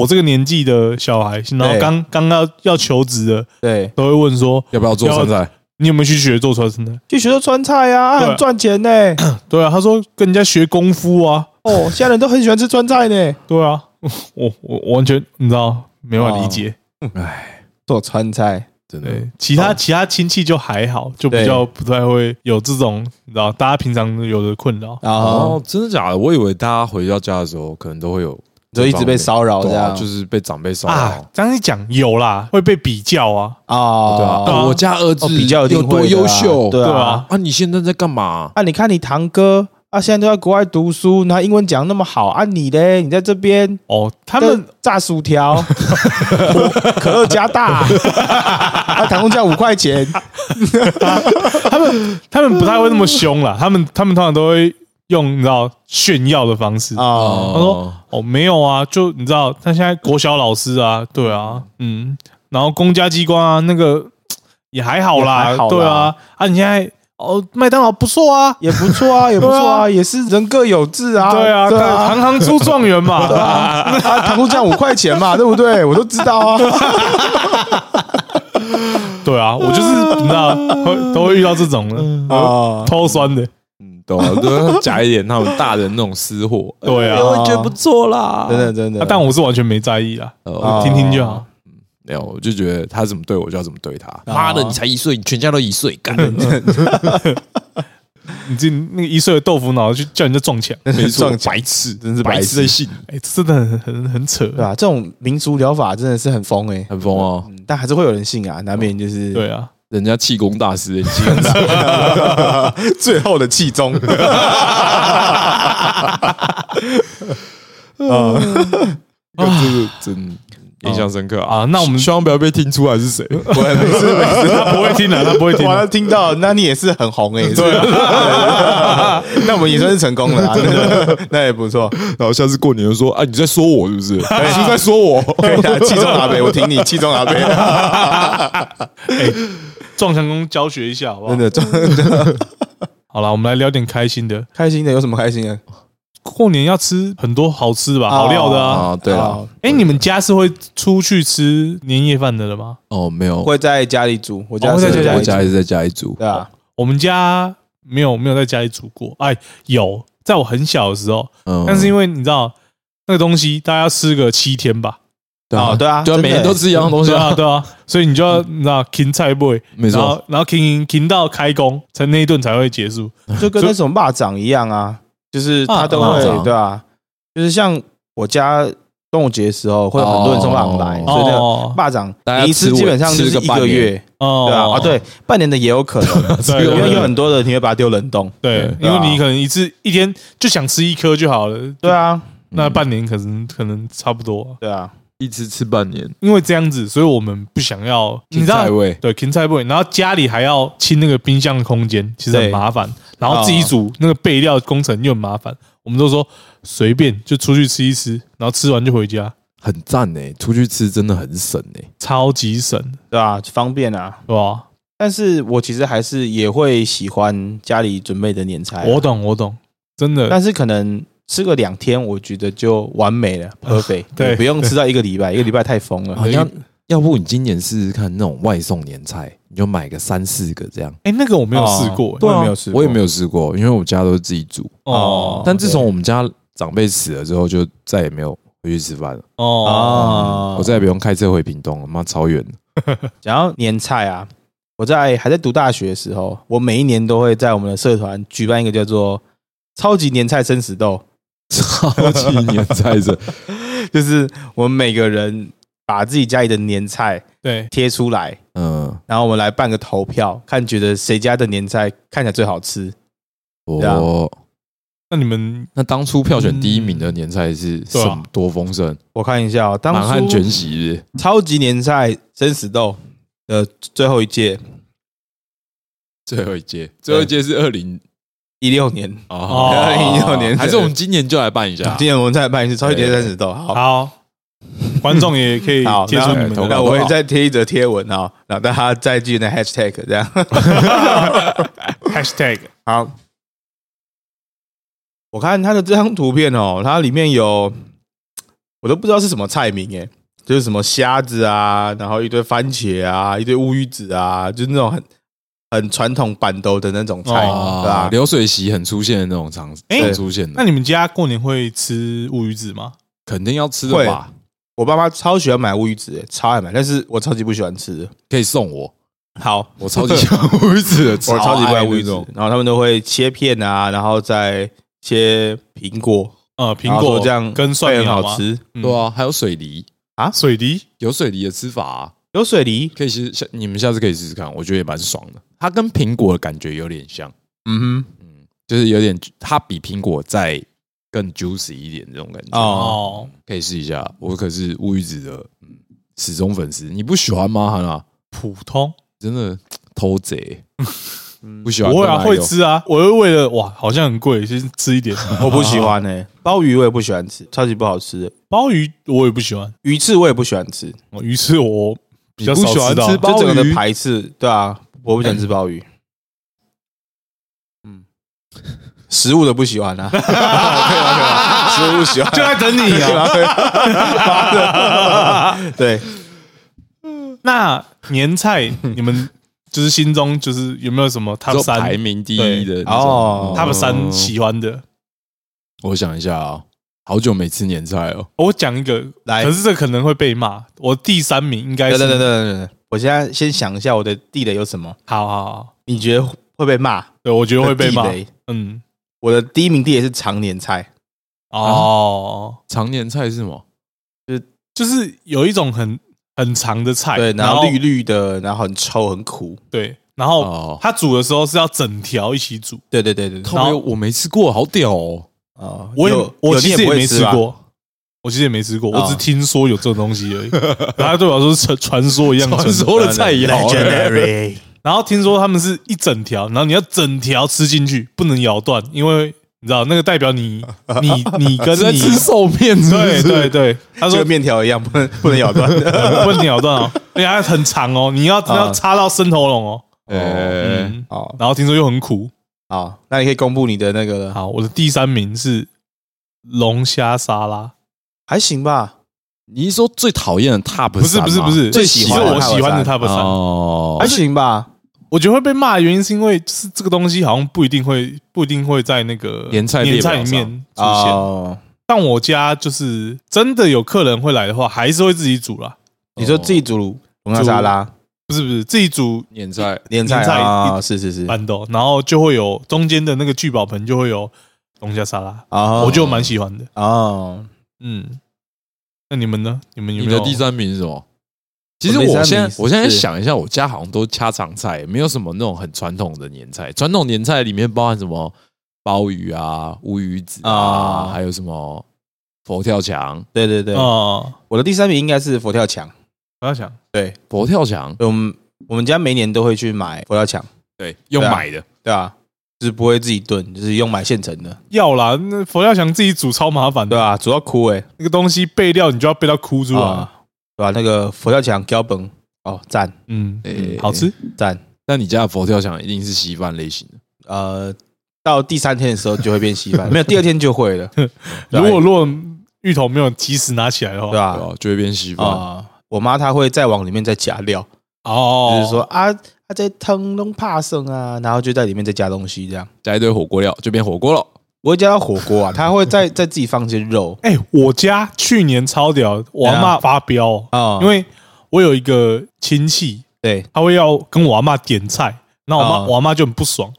我这个年纪的小孩，然后对刚刚要要求职的，对，都会问说要不要做川菜？你有没有去学做川菜？去学做川菜啊，对很赚钱呢。[clears throat] 对啊，他说跟人家学功夫啊，哦，现在人都很喜欢吃川菜呢。对啊，[laughs] 我我我完全你知道没办法理解。哎，做川菜，真的对，其他其他亲戚就还好，就比较不太会有这种你知道大家平常有的困扰。然后哦，真的假的？我以为大家回到家的时候，可能都会有就一直被骚扰这对啊样，就是被长辈骚啊扰。，这样一讲有啦，会被比较啊，啊，对啊，对啊。啊我家儿子哦比较有多优秀，对对啊。啊，啊，你现在在干嘛？啊，你看你堂哥啊，现在都在国外读书，然后英文讲那么好啊，你嘞，你在这边哦，他他们们炸薯条，[laughs] 可乐加大，[laughs] 啊，糖醋酱五块钱，[laughs] 他们他们不太会那么凶啦，他们他们通常都会用你知道炫耀的方式。啊，他说：“哦，没有啊，就你知道，他现在国小老师啊，对啊，嗯，然后公家机关啊，那个也还好啦，对啊，啊，你现在哦，麦当劳不错啊，也不错 [laughs] 啊，也不错啊，也是人各有志啊，对啊，行行出状元嘛，[laughs] 对啊，啊，糖醋酱五块钱嘛，[laughs] 对不对？我都知道啊，对啊，我就是你知道，会都会遇到这种的，啊，偷酸的，嗯，懂了，都要夹一点他们大人那种私货。对啊。哎我觉得不错啦，真的真的。啊，但我是完全没在意啦，呃，听听就好。没有，我就觉得他怎么对我就要怎么对他。妈的，你才一岁，你全家都一岁，干！[laughs] 你这那个一岁的豆腐脑就叫人家撞墙，没错撞，白痴，真是白痴白痴。在信，哎，真的很很很扯，对吧，这种民俗疗法真的是很疯哎，很疯哦。嗯但还是会有人信啊，难免就是对啊，人家气功大师，[laughs] 最后的气宗。[laughs] [laughs] 啊，这个真印象深刻啊！啊，那我们希望不要被听出来是谁。我没事没事，他不会听的，他不会听完了的，听到，那你也是很红哎，对啊，那我们也算是成功了啊，那那也不错，然后下次过年就说：“啊，你在说我是不是？你是在说我气中阿北，我挺你，气中阿北，撞墙功教学一下好不好？真的，[laughs] 真的好了，我们来聊点开心的。开心的有什么开心的？过年要吃很多好吃的吧，好料的啊。啊？”对了，啊，哎，你们家是会出去吃年夜饭的了吗？哦，没有，会在家里煮，我家哦会在家里家里是在家里煮。对啊，我们家没有没有在家里煮过，哎，有，在我很小的时候，嗯但是因为你知道那个东西，大家要吃个七天吧，对啊，哦对啊就每天都吃一样东西啊，啊，对啊，所以你就要你知道停菜不会，没错。然后停停到开工，才那一顿才会结束。就跟那种蚂蚱一样啊，就是他都会对啊，就是像我家端午节的时候会有很多人送蚂蚱来，哦。所以那个哦。蚂蚱大家你一次基本上就是一吃个半月，哦。对啊，啊对，半年的也有可能，[laughs] 对因为有很多的你会把它丢冷冻。对，因为你可能一次一天就想吃一颗就好了，对啊，那半年可能可能差不多，对啊，一直吃半年，因为这样子，所以我们不想要，你知道芹菜味对，芹菜味，然后家里还要清那个冰箱的空间，其实很麻烦。然后自己煮那个备料工程又很麻烦，我们都说随便就出去吃一吃，然后吃完就回家，很赞呢。出去吃真的很省哎。超级省，对啊，方便啊。对吧？但是我其实还是也会喜欢家里准备的年菜啊，我懂，我懂，真的。但是可能吃个两天，我觉得就完美了，perfect。对不用吃到一个礼拜，[laughs] 一个礼拜太疯了。好像要不你今年试试看那种外送年菜，你就买个三四个这样。哎，那个我没有试过，哦我也没有试过我也没有试过，因为我家都是自己煮。哦，但自从我们家长辈死了之后，就再也没有回去吃饭了。哦，啊我再也不用开车回屏东了，妈超远的。[laughs] 讲到年菜啊，我在还在读大学的时候，我每一年都会在我们的社团举办一个叫做“超级年菜生死斗超级年菜这”，[laughs] 就是我们每个人把自己家里的年菜对，贴出来，嗯，然后我们来办个投票，看觉得谁家的年菜看起来最好吃。对啊。我那你们那当初票选第一名的年菜是对啊。什么多丰盛？我看一下哦，当满汉初全席是不是超级年菜生死斗的最后一届，最后一届，最后一届是二零一六年，哦二零一六年，还是我们今年就来办一下？今年我们再来办一次超级年菜生死斗，好。好，观众也可以好，贴出你们的投稿那我会再贴一则贴文啊，然后大家再记得那 hashtag 这样。hashtag。[laughs] 好，我看他的这张图片哦，它里面有我都不知道是什么菜名诶，就是什么虾子啊，然后一堆番茄啊，一堆乌鱼子啊，就是那种很很传统板豆的那种菜，哦对吧？流水席很出现的那种场哎常出现的，那你们家过年会吃乌鱼子吗？肯定要吃的吧？我爸妈超喜欢买乌鱼子诶，超爱买，但是我超级不喜欢吃的。可以送我，好，我超级喜欢乌鱼子的，[laughs] 我超级不爱乌鱼子。那种，然后他们都会切片啊，然后再切苹果，呃，苹然后果说这样跟蒜会苗吗，很好吃。嗯对啊，还有水梨，水梨？有水梨的吃法啊，有水梨，可以其实下你们下次可以试试看，我觉得也蛮爽的。它跟苹果的感觉有点像，嗯哼，嗯，就是有点它比苹果再更 juicy 一点这种感觉。哦哦，可以试一下，我可是乌鱼子的嗯始终粉丝。你不喜欢吗，哈娜？普通真的偷贼，嗯不喜欢？不会啊，会吃啊，我会为了哇，好像很贵，先吃一点。我不喜欢呢、[laughs] 鲍鱼我也不喜欢吃，超级不好吃的。鲍鱼我也不喜欢，鱼翅我也不喜欢吃，哦鱼翅我比较你不喜欢少吃到就整个的排斥，对啊，我不喜欢吃鲍鱼。嗯，食物的不喜欢啊，[laughs] 食物喜欢，就在等你啊。对，[laughs] 那年菜你们就是心中就是有没有什么 top 三？排名第一的哦，top 三喜欢的？我想一下啊，好久没吃年菜哦。我讲一个，来可是这可能会被骂。我第三名应该是，等等等等等等，我现在先想一下我的地雷有什么，好好好，你觉得会被骂？对我觉得会被骂地。雷嗯，我的第一名地雷是常年菜，哦，常年菜是什么？就是有一种很很长的菜，对，然然后绿绿的，然后很臭很苦，对，然后哦，它煮的时候是要整条一起煮。对对对对对，靠北我没吃过，好屌哦！哦，我也有我其实也没吃过，我其实也没吃过，哦我只听说有这种东西而已。[laughs] 然后它对我来说是传传说一样传说的菜肴 Legendary 然后听说他们是一整条，然后你要整条吃进去，不能咬断，因为你知道那个代表你 [laughs] 你你跟你吃寿面对？对对，他说就跟面条一样，不能不能咬断。[laughs] 不能咬断哦，而且还很长哦，你要啊要插到伸喉咙哦。呃，嗯，哦，然后听说又很苦。好，那你可以公布你的那个了，好，我的第三名是龙虾沙拉，还行吧？你是说最讨厌的 top 不是不是不是，最喜欢我喜欢的 top 三。哦还，行吧？我觉得会被骂的原因是因为就是这个东西好像不一定会不一定会在那个年菜列年表菜里面出现。哦，但我家就是真的有客人会来的话，还是会自己煮啦。你说自己煮龙虾沙拉、不是不是，自己煮年菜年菜菜啊？是是是，板豆，然后就会有中间的那个聚宝盆就会有龙虾沙拉，啊我就蛮喜欢的。啊，嗯，那你们呢？你们有没有你的第三名是什么？其实我我现在我现在想一下，我家好像都家常菜，没有什么那种很传统的年菜。传统年菜里面包含什么鲍鱼啊、乌鱼子啊，啊还有什么佛跳墙。对对对，哦，我的第三名应该是佛跳墙。不要想，对，佛跳墙，我们我们家每年都会去买佛跳墙，对，用对啊买的，对啊，就是不会自己炖，就是用买现成的，要啦，那佛跳墙自己煮超麻烦的，对啊，主要哭哎、那个东西备料你就要备到哭出来，啊，对吧、那个佛跳墙标本哦，赞。嗯，诶好吃。赞。那你家的佛跳墙一定是稀饭类型的，呃，到第三天的时候就会变稀饭，[laughs] 没有第二天就会了，[laughs] 对如果如果芋头没有及时拿起来的话，对吧、对吧？就会变稀饭。啊、我妈她会再往里面再加料，哦，就是说啊，她在汤弄怕生啊，然后就在里面再加东西，这样加一堆火锅料就变火锅了。我会加到火锅啊，她会再再自己放些肉 [laughs] 哎、我家去年超屌，我阿妈发飙哦，啊，因为我有一个亲戚，对他会要跟我阿妈点菜，然后我妈、哦我阿妈就很不爽，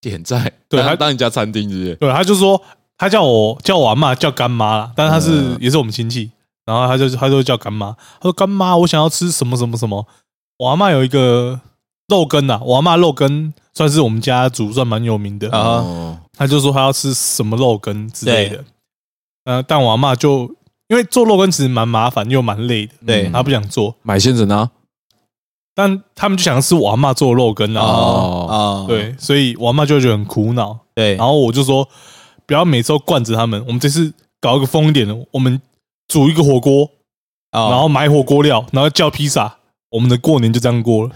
点菜，对他当当你家餐厅是不是？对，他就说他叫我叫我阿妈叫干妈啦，但是他是、嗯。也是我们亲戚，然后他就他就叫干妈，他说干妈，我想要吃什么什么什么，我阿妈有一个肉羹呐、我阿妈肉羹算是我们家族算蛮有名的，啊哦，他就说他要吃什么肉羹之类的，呃，但我阿妈就因为做肉羹其实蛮麻烦又蛮累的，对。嗯他不想做，买现成啊。但他们就想吃我阿妈做的肉羹啊，哦啊，对，所以我阿妈就会觉得很苦恼，对，然后我就说不要每周惯着他们，我们这次搞一个疯一点的，我们煮一个火锅，然然后买火锅料，然后叫披萨，我们的过年就这样过了。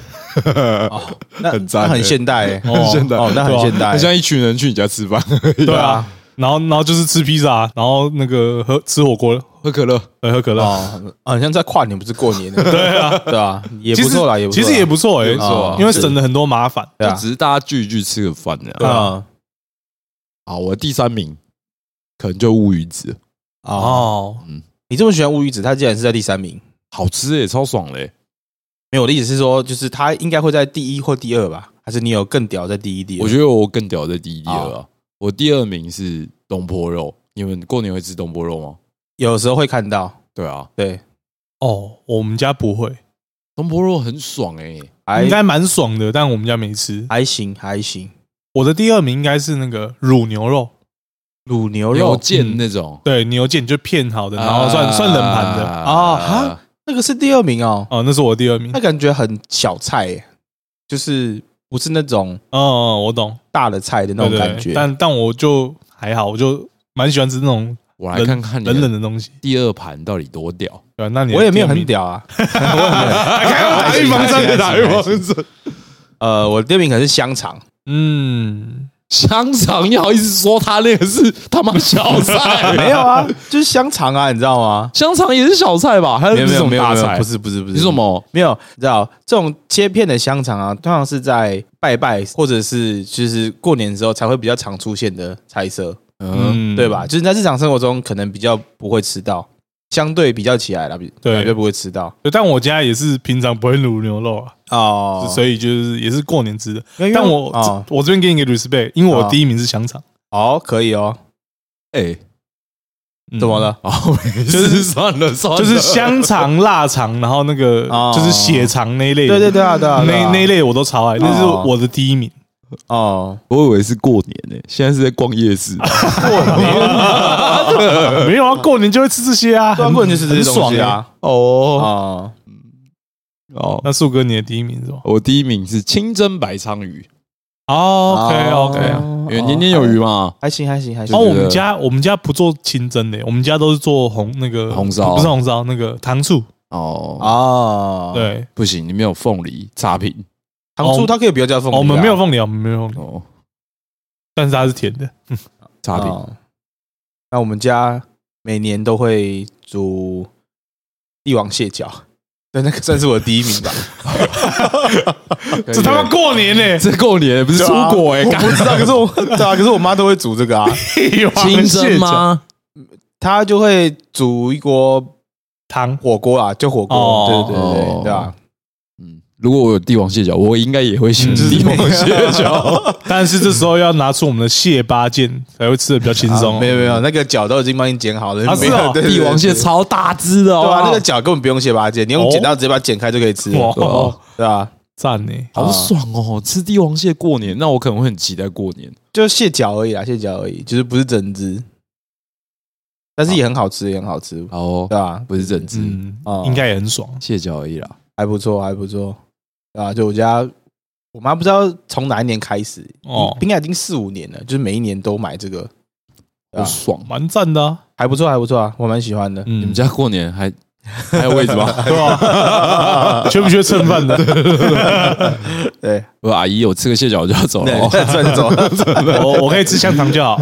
哦，那很赞那很现代欸，哦 [laughs] 现在哦，那很现代很，像一群人去你家吃饭，对啊，然后然后就是吃披萨，然后那个喝吃火锅，喝可乐。呃喝可乐，哦，好像在跨年不是过年的，[laughs] 对啊，对啊，也不错啦，也不错其实也不错哎、因为省了很多麻烦。对啊。就只是大家聚一聚吃个饭这样。啊。啊。好，我的第三名可能就乌鱼子，哦，哦，你这么喜欢乌鱼子，它竟然是在第三名。好吃欸超爽嘞。没有，我的意思是说，就是它应该会在第一或第二吧？还是你有更屌在第一、第二？我觉得我更屌在第一、第二啊。我第二名是东坡肉，你们过年会吃东坡肉吗？有时候会看到，对啊，对，哦，我们家不会，东坡肉很爽哎、还应该蛮爽的，但我们家没吃。还行，还行。我的第二名应该是那个乳牛肉，卤牛牛肉腱那种，对，牛腱就片好的，然后算算冷盘的。啊哈那个是第二名哦，哦，那是我第二名那。感觉很小菜耶，就是不是那种哦哦，我懂大的菜的那种感觉。但但我就还好，我就蛮喜欢吃那种我来看看冷冷的的东西。第二盘到底多屌。对啊？那你我也没有很屌啊，[laughs] 还要 [laughs] 打预防针，打预防针。呃，我第二名可能是香肠，嗯，香肠，你好意思说他那个是他妈小菜？[laughs] 没有啊，就是香肠啊，你知道吗？香肠也是小菜吧？还没有没有没有没有，大菜？不是不是不是，是什么？没有，你知道这种切片的香肠啊，通常是在拜拜或者是就是过年的时候才会比较常出现的菜色，嗯，对吧？就是在日常生活中可能比较不会吃到，相对比较起来了，比对比较不会吃到但我家也是平常不会卤牛肉啊，哦所以就是也是过年吃的。但我哦我这边给你个 respect，因为我哦第一名是香肠。哦可以哦，哎，嗯怎么？了？哦，就是算了算了，就是香肠、腊肠，然后那个哦就是血肠那一类的。对对对啊对啊，对啊那那一类我都超爱，那是我的第一名。哦，我以为是过年呢，现在是在逛夜市。[laughs] 过年？没有啊，过年就会吃这些啊，啊过年就是这些东很爽啊，哦。啊哦，那树哥，你的第一名是什么？我第一名是清蒸白鲳鱼，？OK OK 年年有余嘛。还行还行还行。哦，我们家我们家不做清蒸的，我们家都是做红那个红烧。不是红烧，那个糖醋。哦，哦，，对，不行，里面有凤梨差评糖醋它可以不要加凤梨啊，哦我们没有凤梨啊，我们没有凤梨，哦，但是它是甜的。差评。哦。那我们家每年都会煮帝王蟹脚，对，那个算是我的第一名吧。[laughs] 这他妈过年呢，[laughs] 这过年不是出国哎，我不知道，可是我 [laughs] 对啊，可是我妈都会煮这个啊，清蒸？吗？她就会煮一锅汤。火锅啊，就火锅，哦。对对对哦对，对啊，嗯，如果我有帝王蟹脚，我应该也会选嗯帝王蟹脚。[laughs] 但是这时候要拿出我们的蟹八件，才会吃的比较轻松、啊没有没有，那个脚都已经帮你剪好了，没有啊是哦对对对帝王蟹超大只的哦，对啊，那个脚根本不用蟹八件，你用剪刀直接把它剪开就可以吃了，哇，哦对吧？赞呢！好爽哦！吃帝王蟹过年，那我可能会很期待过年。就蟹脚而已啦，蟹脚而已，就是不是整只，但是也很好吃，也很好吃，好哦，对吧？不是整只应该也很爽。蟹脚而已啦。还不错，还不错，对吧？就我家，我妈不知道从哪一年开始，哦哦，应该已经四五年了，就是每一年都买这个，爽！蛮赞的啊。还不错，还不错啊，我蛮喜欢的。嗯你们家过年还还有位置吗？[laughs] 对吧？缺不缺蹭饭的？[laughs] 对，我阿姨，我吃个蟹脚我就要走了对哦。，转 [laughs] 走我我可以吃香肠就好。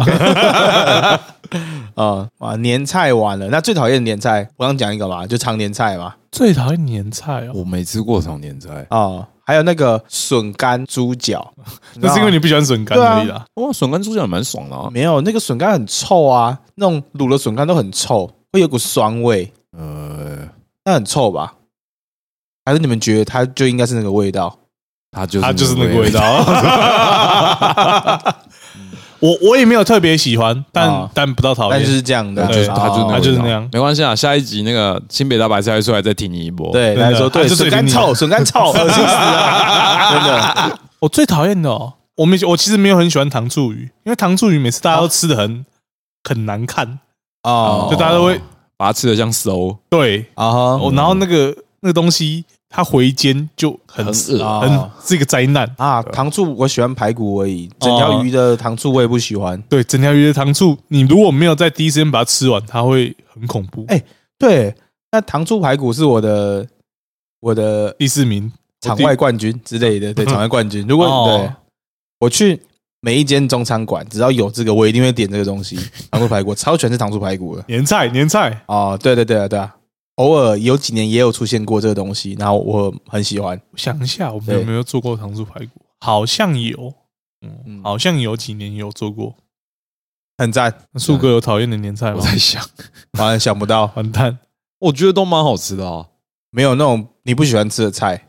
啊啊！年菜完了，那最讨厌的年菜，我刚讲一个嘛，就常年菜嘛，最讨厌年菜哦，我没吃过常年菜，哦，还有那个笋干猪脚，[laughs] 那是因为你不喜欢笋干对啊而已啦。哇，笋干猪脚也蛮爽的啊。没有那个笋干很臭啊，那种卤的笋干都很臭，会有股酸味，呃，那很臭吧？还是你们觉得它就应该是那个味道？它就是它就是那个味道。[laughs] 道。我我也没有特别喜欢，但啊。但不到讨但就。是这样的，对哦它就是那个它就是那样。没关系啊，下一集那个新北大白菜出来再挺你一波。，对，来说对，它就是笋干你臭，笋干臭，恶心 [laughs] 死了，[laughs] 真的。我最讨厌的哦，我没我其实没有很喜欢糖醋鱼，因为糖醋鱼每次大家都吃的很很难看，哦。就大家都会把它吃的像馊，对，啊然后那个那个东西它回煎就很很恶啊很是一个灾难。啊，糖醋我喜欢排骨而已，整条鱼的糖醋我也不喜欢。对，整条鱼的糖醋，你如果没有在第一时间把它吃完，它会很恐怖。哎对，那糖醋排骨是我的我的第四名，场外冠军之类的，对，[laughs] 场外冠军。如果哦对我去每一间中餐馆，只要有这个，我一定会点这个东西。[laughs] 糖醋排骨，超喜欢吃糖醋排骨的。年菜年菜，哦，对对对啊对啊，偶尔有几年也有出现过这个东西，然后我很喜欢。我想一下，我们有没有做过糖醋排骨？好像有，嗯，嗯好像有几年有做过。很赞，树哥有讨厌的年菜吗？我在想，[laughs] 完了想不到完蛋，我觉得都蛮好吃的啊，没有那种你不喜欢吃的菜，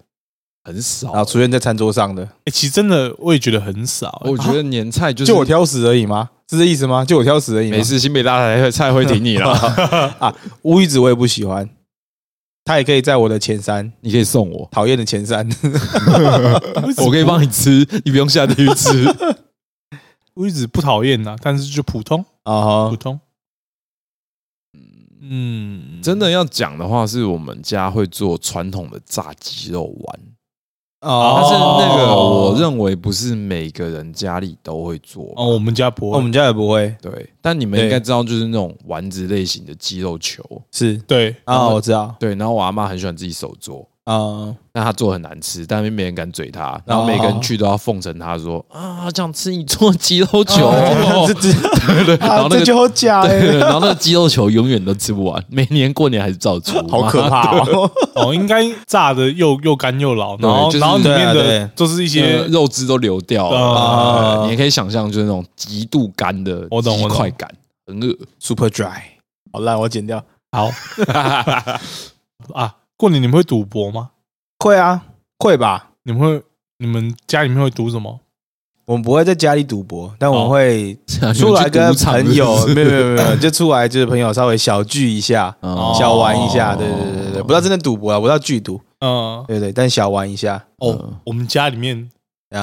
很少然。后出现在餐桌上的，哎，其实真的我也觉得很少。欸我觉得年菜就是就我挑食而已吗？是这意思吗？就我挑食而已吗？没事，新北大白菜会挺你了，[laughs] 啊，乌鱼子我也不喜欢，他也可以在我的前三，你可以送我，讨厌的前三。[laughs] 我可以帮你吃，你不用下地狱吃。[laughs] 乌鱼子不讨厌呐，但是就普通啊普通。嗯，真的要讲的话，是我们家会做传统的炸鸡肉丸，哦。但是那个我认为不是每个人家里都会做哦，我们家不会，我们家也不会，对，但你们应该知道，就是那种丸子类型的鸡肉球，是对。啊，我知道。对。然后我阿妈很喜欢自己手做，啊，但他做很难吃，但是没人敢嘴他，然后每个人去都要奉承他说啊，好想吃你做的鸡肉球哦，[laughs] 这 [laughs] 这对对，然后那个啊这就好假对，哎，对然后那个鸡肉球永远都吃不完，每年过年还是照出，好可怕哦！[laughs] 哦，应该炸的又又干又老，然后就是然后里面的就是一呃些肉汁都流掉了，啊。对你也可以想象，就是那种极度干的我懂我懂。鸡块感，很恶。Super dry，好烂，我剪掉。好。啊。过年你们会赌博吗？会啊，会吧？你们会你们家里面会赌什么？我们不会在家里赌博，但我们会出 [laughs] 出来跟朋友，没有没有没有，[laughs] 就出来就是朋友稍微小聚一下，哦。小玩一下，对对对对对，不知道真的赌博啊，不知道剧赌，嗯，对对，但小玩一下，哦，我们家里面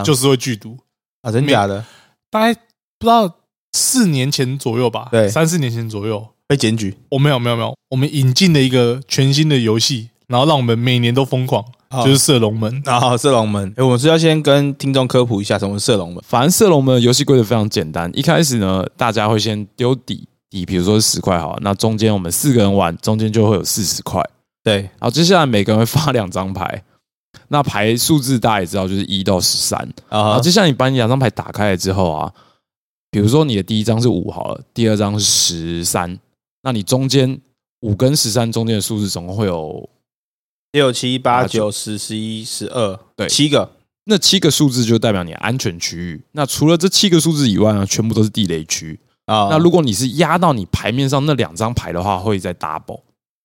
就是会剧赌，啊，真假的？大概不知道四年前左右吧，对。三四年前左右。被检举。我没有没有没有，我们引进了一个全新的游戏，然后让我们每年都疯狂，哦就是射龙门。啊，射龙门。哎，我们是要先跟听众科普一下什么是射龙门反正射龙门的游戏规则非常简单，一开始呢，大家会先丢底底，比如说是十块好，那中间我们四个人玩，中间就会有四十块。对，然后接下来每个人会发两张牌，那牌数字大家也知道，就是一到十三。然啊后接下来你把你两张牌打开了之后啊，比如说你的第一张是五好了，第二张是十三，那你中间五跟十三中间的数字总共会有六七八九十十一十二，对七个那七个数字，就代表你安全区域。那除了这七个数字以外呢，全部都是地雷区。啊。那如果你是压到你牌面上那两张牌的话，会再 double。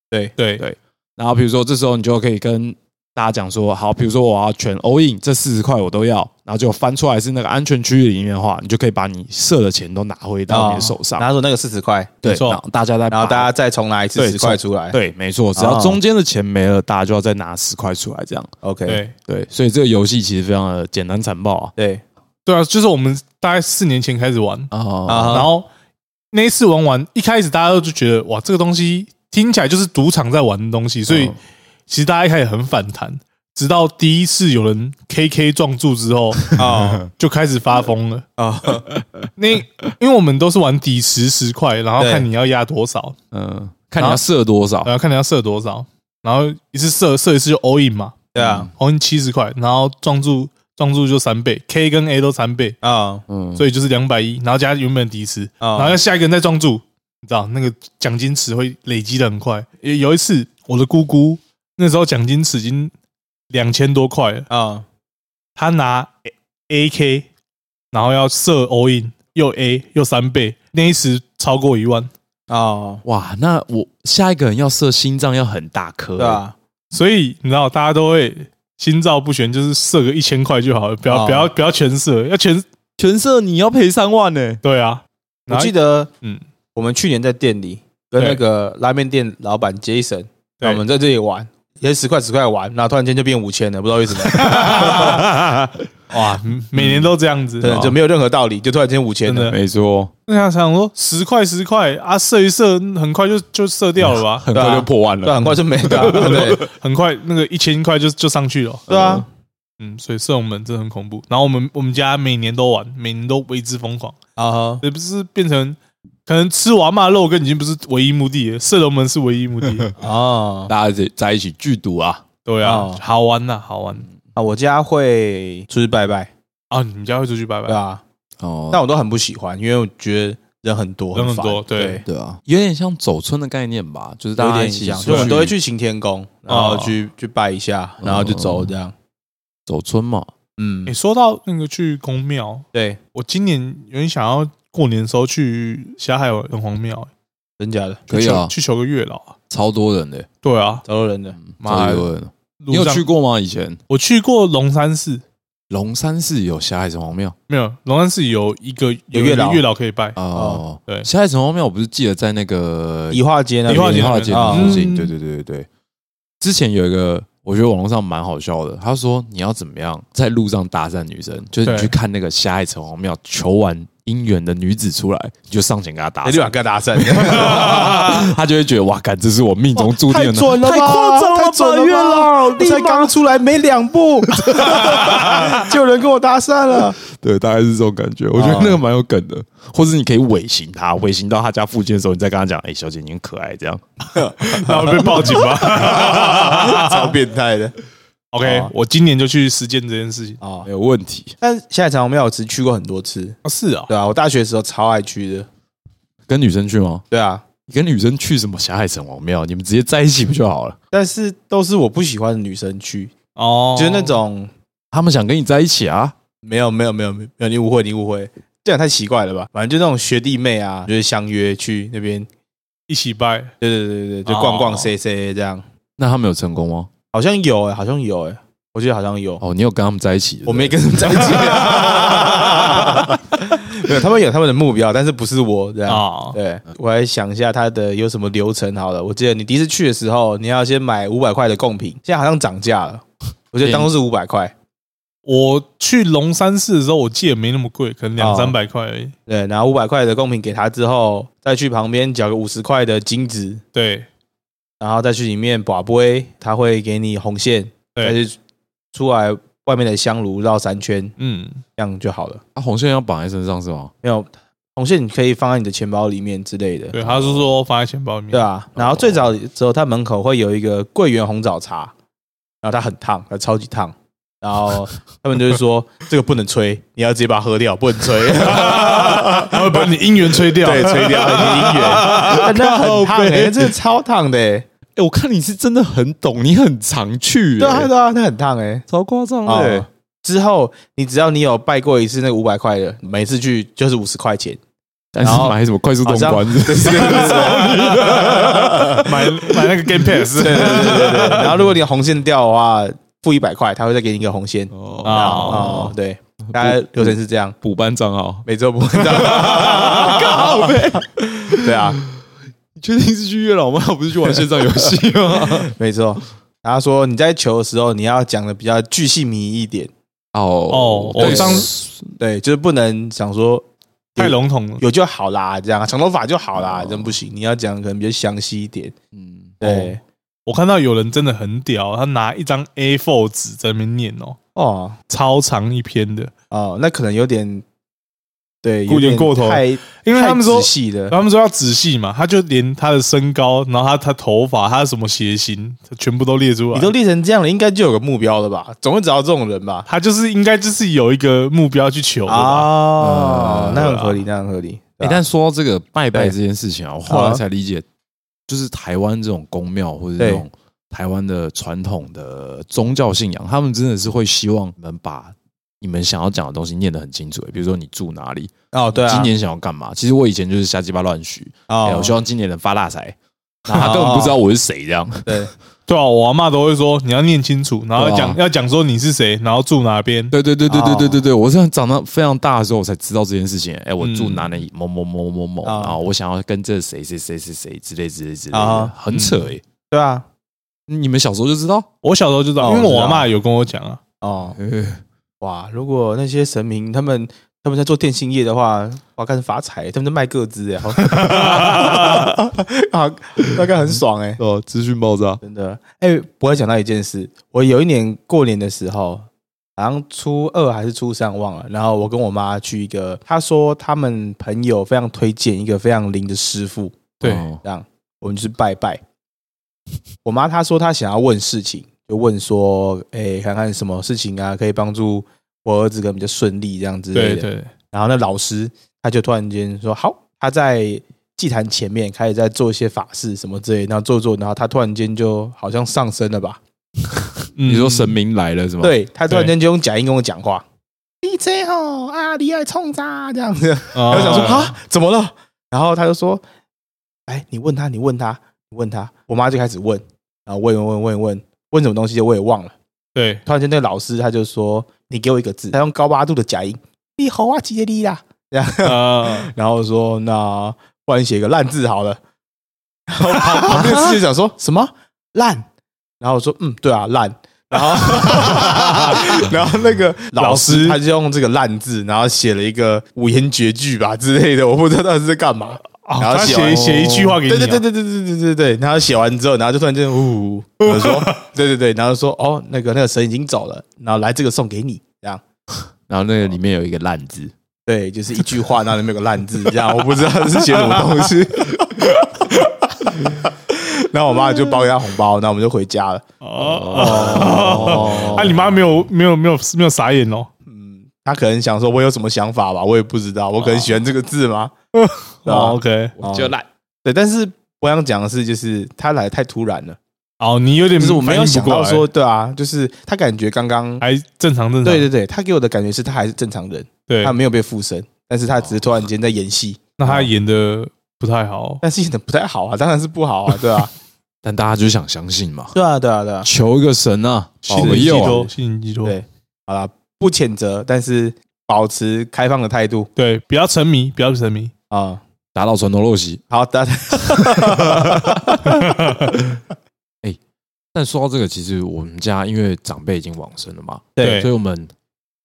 对对对然后比如说这时候你就可以跟大家讲说好，比如说我要全 all in 这四十块我都要，然后就翻出来是那个安全区域里面的话，你就可以把你设的钱都拿回到你的手上。然后说那个四十块，对，然后大家再然后大家再重拿一次对十块出来。对，没错，只要中间的钱没了，大家就要再拿十块出来，这样。，OK，对。对，所以这个游戏其实非常的简单残暴啊。对。对啊，就是我们大概四年前开始玩，啊啊然后那一次玩完，一开始大家都就觉得哇，这个东西听起来就是赌场在玩的东西，所以嗯其实大家一开始很反弹，直到第一次有人 KK 撞柱之后，[laughs] 啊。就开始发疯了。啊，那因为我们都是玩底十十块，然后看你要压多少，嗯，看你要射多少。然。后看你要射多少，然后一次射射一次就 all in 嘛。对啊，，all in 七十块，然后撞柱撞柱就三倍，K 跟 A 都三倍，啊。嗯，所以就是两百一，然后加原本底池，啊。然后要下一个人再撞柱，你知道那个奖金池会累积的很快。有有一次，我的姑姑那时候奖金池已经两千多块了，啊。他拿 A K，然后要射 all in，又 A 又三倍，那一池超过一万，啊，哇，那我下一个人要设心脏要很大颗，对啊，所以你知道大家都会心照不宣，就是射个一千块就好了，不要、哦不要不要全射，要全全设你要赔三万呢。对啊。我记得，嗯。嗯，我们去年在店里跟那个拉面店老板 Jason，对。我们在这里玩，也是十块十块玩，然后突然间就变五千了，不知道为什么，[laughs] 哇，每年都这样子，真的就没有任何道理，就突然间五千了。没错，那想想说十块十块啊，射一射，很快就就射掉了吧？[laughs] 很快就破万了。很快就没了，对 [laughs] 很快那个一千块就就上去了。对啊，嗯，所以射龙门真的很恐怖。然后我们我们家每年都玩，每年都为之疯狂，啊哈，也不是变成可能吃完嘛肉羹已经不是唯一目的了，射龙门是唯一目的。哦，[laughs] 大家在在一起剧赌啊，对啊哦，好玩呐，好玩。啊，我家会出去拜拜，啊！你们家会出去拜拜？对啊，哦，但我都很不喜欢，因为我觉得人很多，人很多对。对，对啊，有点像走村的概念吧，就是大有家一起点像，出所以我们都会去行天宫，然后哦去去拜一下，然后就走这样。走村嘛。嗯。你，说到那个去公庙，对，我今年有点想要过年的时候去霞海城隍庙，真假的，可以啊去求个月老啊。超多人的，对啊，超多人的，妈超多人你有去？过吗？以前我去过龙山寺，龙山寺有霞海城隍庙没有龙山寺有一个有月老月老可以拜。哦。对霞海城隍庙我不是记得在那个宜化街那宜化街附近，嗯对对对对对。之前有一个，我觉得网络上蛮好笑的。他说你要怎么样在路上搭讪女生，就是你去看那个霞海城隍庙求完姻缘的女子出来，你就上前跟她搭哎，立马讪，跟她搭讪，[laughs] 她就会觉得哇，干这是我命中注定的。了吧，太夸张了吧太准了才刚出来没两步，[laughs] 就有人跟我搭讪了。对，大概是这种感觉。我觉得那个蛮有梗的，或者你可以尾行他，尾行到他家附近的时候，你再跟他讲：“哎，小姐，你很可爱。”这样 [laughs] 然后被报警吧超变态的？OK，哦我今年就去实践这件事情。哦没。有问题。但现在长虹庙我只去过很多次，啊，是啊，对啊，我大学的时候超爱去的，跟女生去吗？对啊，你跟女生去什么霞海城隍庙？你们直接在一起不就好了？但是都是我不喜欢的女生去，哦，就是那种他们想跟你在一起啊？没有没有没有没有，你误会你误会，这样太奇怪了吧？反正就那种学弟妹啊，就是相约去那边，一起拜。对对对对，就逛逛哦 C C 这样，那他们有成功吗？好像有哎、好像有哎、我记得好像有，哦，你有跟他们在一起？我没跟他们在一起，[laughs] 没有，他们有他们的目标，但是不是我这样。啊，对，我来想一下他的有什么流程好了。我记得你第一次去的时候，你要先买五百块的贡品，现在好像涨价了。我记得当初是五百块，我去龙山寺的时候，我记得没那么贵，可能两哦三百块而已。对，拿五百块的贡品给他之后，再去旁边缴个五十块的金子，对然后再去里面把杯，他会给你红线，再对，去出来外面的香炉绕三圈，嗯，这样就好了。啊，红线要绑在身上是吗？没有红线，你可以放在你的钱包里面之类的。对，他是说放在钱包里面。对啊，然后最早的时候，他门口会有一个桂圆红枣茶，然后它很烫，它超级烫，然后他们就是说这个不能吹，你要直接把它喝掉，不能吹，[laughs] 他会把你姻缘吹掉。对，吹掉你的姻缘，[laughs] 那很烫哎，[laughs] 真的超烫的哎，哎，我看你是真的很懂，你很常去，对啊哎对啊，那很烫哎。超夸张的哦欸。之后你只要你有拜过一次那个五百块的，每次去就是五十块钱，但是买什么快速通关？买买那个 Game Pass，对对对对对。然后如果你红线掉的话，付一百块，他会再给你一个红线。哦啊哦，对，大概流程是这样，补班账号，每周不会这样。[laughs] 靠背对啊，你确定是去月老吗？[laughs] 不是去玩线上游戏吗？[laughs] 没错。然后说你在求的时候，你要讲的比较具细迷一点，哦哦我对上对，就是不能想说太笼统了。有就好啦，这样长头发就好啦，真不行。你要讲可能比较详细一点，嗯，对，我看到有人真的很屌，他拿一张 A4 纸在那边念哦，哦超长一篇的，哦，那可能有点，对，有点过头太因为他们说仔细的，他们说要仔细嘛，他就连他的身高，然后他他头发，他什么鞋型，他全部都列出来。你都列成这样了，应该就有个目标了吧？总会找到这种人吧？他就是应该就是有一个目标去求啊？哦嗯，那很合理，那很合理。哎，但说到这个拜拜这件事情啊，我后来才理解，就是台湾这种宫庙或者这种台湾的传统的宗教信仰，他们真的是会希望你们把你们想要讲的东西念得很清楚。比如说你住哪里，哦，对啊，今年想要干嘛？其实我以前就是瞎鸡巴乱许，我希望今年能发大财。然后他根本不知道我是谁，这样对对啊，我阿妈都会说你要念清楚，然后对啊讲要讲说你是谁，然后住哪边。对对对对对对对对，我是长到非常大的时候，我才知道这件事情。哎，我住嗯哪里某某某某某，啊然后我想要跟这谁谁谁谁谁之类之类之类的啊，很扯哎。对啊，你们小时候就知道？我小时候就知道，因为我阿妈有跟我讲啊。哦，[laughs] 哇，如果那些神明他们他们在做电信业的话，哇，干发财，他们在卖各资哎，好 [laughs] 啊，大概很爽哎，哦，资讯爆炸。真的。哎，我还讲到一件事，我有一年过年的时候，好像初二还是初三忘了，然后我跟我妈去一个，她说他们朋友非常推荐一个非常灵的师傅，对，哦这样我们就是拜拜。我妈她说她想要问事情，就问说，哎、看看什么事情啊，可以帮助我儿子可能比较顺利这样之类的。对对，然后那老师他就突然间说，好，他在祭坛前面开始在做一些法事什么之类的，然后做做，然后他突然间就好像上升了吧？嗯 [laughs] 你说神明来了是吗？，对他突然间就用假音跟我讲话。DJ 吼啊，你爱冲啥这样子？然然后想说啊，怎么了？然后他就说：“哎，你问他，你问他，你问他。”我妈就开始问，然后问问问问问问什么东西，我也忘了。对，突然间，那个老师他就说：“你给我一个字。”他用高八度的假音：“你好啊，杰利啦。”这样，呃，[laughs] 然后说：“那不然写个烂字好了。[laughs] ”然后旁旁边的师姐想说什么烂？然后我说：“嗯，对啊，烂。”然后，[laughs] 然后那个老师他就用这个烂字，然后写了一个五言绝句吧之类的，我不知道到底是在干嘛。哦然后写写写一句话给你啊，对对对对对对对对对，然后写完之后，然后就突然间呜，我说对对对，然后说哦，那个那个神已经走了，然后来这个送给你，这样。然后那个里面有一个烂字，对，就是一句话，然后里面有个烂字，这样 [laughs] 我不知道是写什么东西。[laughs] 然后我妈就包给他红包，然后我们就回家了。哦，啊，你妈没有没有没有没有傻眼哦，嗯，她可能想说我有什么想法吧，我也不知道，我可能喜欢这个字吗？对吧？哦，OK，哦就烂。对，但是我想讲的是，就是他来得太突然了，哦，你有点就是我没有想到说，对啊，就是他感觉刚刚，还正常正常，对对对，他给我的感觉是他还是正常人，对。他，没有被附身，但是他只是突然间在演戏，那他演的不太好，但是演的不太好啊，当然是不好啊，对啊，[laughs] 但大家就想相信嘛，对啊，对啊，对啊，求一个神啊，保佑啊。托，信任寄托，对，好了，不谴责，但是保持开放的态度。对，不要沉迷，不要沉迷，啊。打倒传统陋习。好的，[laughs] [laughs] 但说到这个，其实我们家因为长辈已经往生了嘛，对所以我们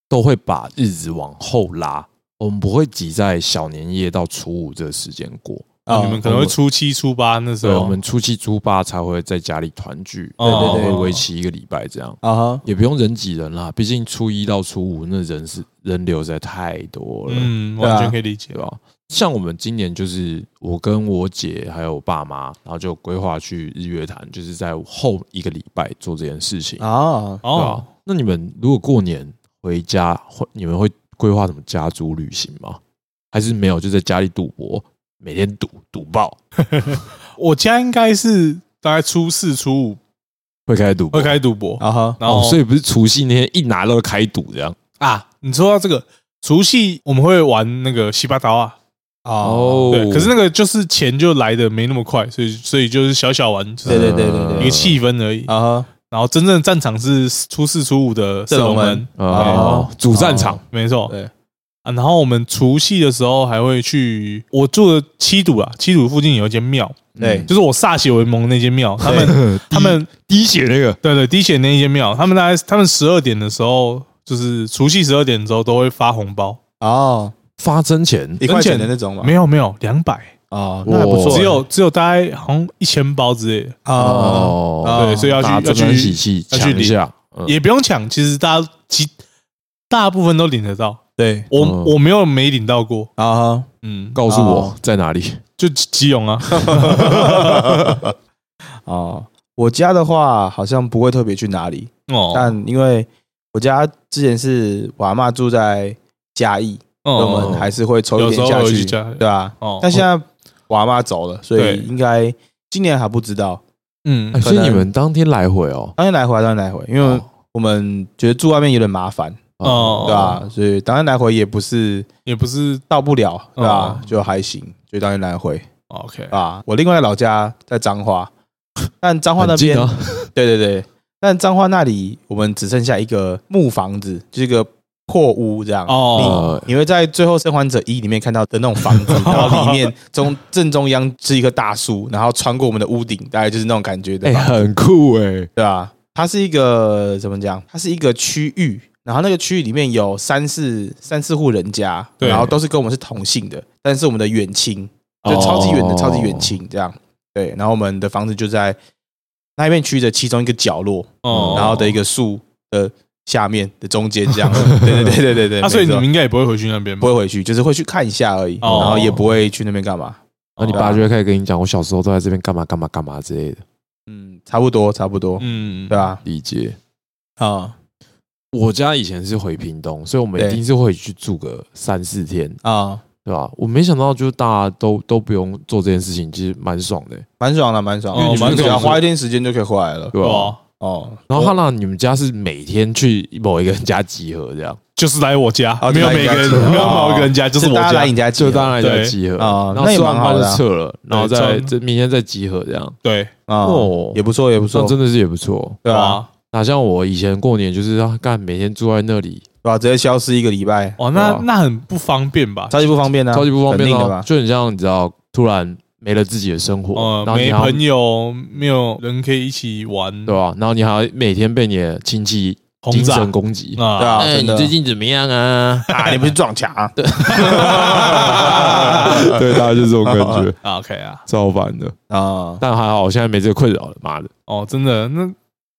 都会把日子往后拉，我们不会挤在小年夜到初五这个时间过。啊你们可能会初七、初八那时对，候，我们初七、初八才会在家里团聚，对对会为期一个礼拜这样，啊哈，也不用人挤人啦。毕竟初一到初五那人是人流实在太多了，嗯，完全可以理解对吧？像我们今年就是我跟我姐还有我爸妈，然后就规划去日月潭，就是在后一个礼拜做这件事情，啊，哦，？那你们如果过年回家，会你们会规划什么家族旅行吗？还是没有，就在家里赌博，每天赌赌爆，[laughs] 我家应该是大概初四、初五会开始赌博会开始赌博，啊哈，然后哦，所以不是除夕那天一拿到就开赌这样啊，你说到这个除夕，我们会玩那个西巴刀啊，哦，对，可是那个就是钱就来的没那么快，所以所以就是小小玩，就是对对对对对。一个气氛而已。啊哈，然后真正的战场是初四初五的射龙门，哦，主战场。没错。对。啊，然后我们除夕的时候还会去我住的七堵啊，七堵附近有一间庙，对。就是我歃血为盟那间庙，他们 [laughs] 他们 [laughs] 滴血那个，对对滴血那一间庙，他们大概他们十二点的时候，就是除夕十二点的时候都会发红包，哦，发真钱一块钱的那种吗？没有没有两百，哦，那还不错，只有只有大概好像一千包之类。的，哦，哦，对，所以要去要去去抢一下，嗯。也不用抢，其实大家其大部分都领得到，对。我、嗯。我没有没领到过，啊，嗯，告诉我哦在哪里。就基基隆啊，[laughs] 哦，我家的话好像不会特别去哪里，哦，但因为我家之前是我阿嬷住在嘉义，哦我们还是会抽一点下去，对吧？哦，但现在我阿妈走了，所以应该今年还不知道。嗯。哎，所以你们当天来回哦，当天来回，当天来回，因为哦。我们觉得住外面有点麻烦，哦。对吧？所以当天来回也不是也不是到不了，对吧？哦？就还行，就当天来回。OK，啊。我另外老家在彰化，[laughs] 但彰化那边，啊，对对对，但彰化那里我们只剩下一个木房子，就是一个破屋这样。哦，呃你会在《最后生还者一》里面看到的那种房子，[laughs] 然后里面中正中央是一棵大树，然后穿过我们的屋顶，大概就是那种感觉的哎，很酷哎，对吧？它是一个怎么讲？它是一个区域，然后那个区域里面有三四三四户人家，然后都是跟我们是同姓的，但是我们的远亲就超级远的哦超级远亲这样。对，然后我们的房子就在那一片区的其中一个角落，哦，然后的一个树的下面的中间这样。[laughs] 对对对对对对。啊，所以你们应该也不会回去那边？不会回去，就是会去看一下而已，哦然后也不会去那边干嘛。然后你爸就会开始跟你讲，我小时候都在这边干嘛干嘛干嘛之类的，嗯，差不多差不多，嗯，对吧？理解。啊我家以前是回屏东，所以我们一定是会去住个三四天，啊，对吧？我没想到，就是大家都都不用做这件事情，其实蛮爽的，蛮爽的，蛮爽的。哦因为你们只要蛮爽的花一天时间就可以回来了。对吧？哇，哦，然后他让你们家是每天去某一个人家集合，这样。就是来我家，哦没有每个人没有某一个人家，就是我家。大家来你，家就当然对在集合。啊然后那也吃完饭蛮好的啊。就撤了，然后再这明天再集合，这样。对，啊哦，也不错，也不错，真的是也不错。对啊，哪像我以前过年就是要干，每天住在那里，对吧？直接消失一个礼拜，哦，那那很不方便吧？超级不方便啊，超级不方便的？就很像你知道，突然没了自己的生活，呃，然后你还要没朋友，没有人可以一起玩，对吧？然后你还要每天被你的亲戚精轰炸神攻击，啊，对啊，你最近怎么样啊？[laughs] 啊，你不是撞墙啊？[laughs] [laughs] 对，大概就是这种感觉，啊，OK 啊，造反的。啊，但还好，我现在没这个困扰了，妈的，哦，真的，那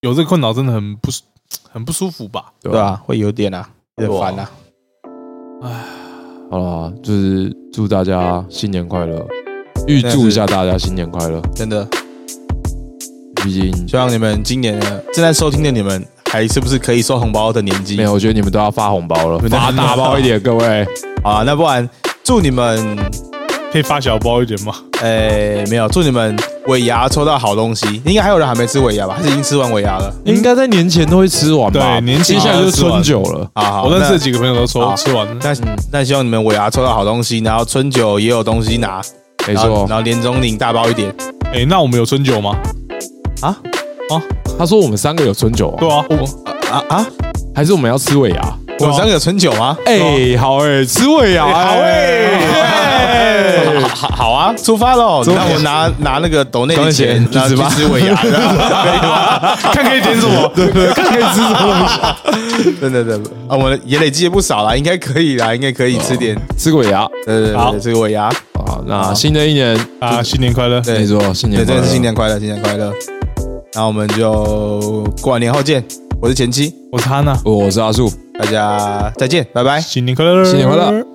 有这个困扰真的很不舒 [tsk] 很不舒服吧？对吧？啊，会有点啊，有点烦啊。好了，就是祝大家新年快乐，预祝一下大家新年快乐。真的，毕竟希望你们今年呢正在收听的你们，还是不是可以收红包的年纪？没有，我觉得你们都要发红包了，们发大包一点，各位。啊，那不然祝你们，可以发小包一点吗？呃，没有，祝你们尾牙抽到好东西。应该还有人还没吃尾牙吧？还是已经吃完尾牙了？应该在年前都会吃完吧？对年前接下来就是春酒了。啊，好，我认识几个朋友都抽吃完了，那那希望你们尾牙抽到好东西，然后春酒也有东西拿，没然后错然，后年终领大包一点。哎，那我们有春酒吗？啊？他说我们三个有春酒哦，对啊，我啊啊！还是我们要吃尾牙？我们三个有春酒吗？哎，好哎，吃尾牙，好哎。好好好啊，出发喽！那我拿拿那个抖内抖内的钱钱，然后去去吃尾牙，[laughs] 看可以点什么？对对，看可以吃什么？真的真的啊，我们也累积也不少啦，应该可以啦，应该可以吃点，吃个尾牙。对对对好。对，吃个尾牙，啊！那新的一年，啊，新年快乐！对没错，新，年快乐真的是新年快乐，新年快乐。那我们就过完年后见，我是前妻，我是哈娜，我是阿树。大家再见，拜拜。新年快乐！新年快乐！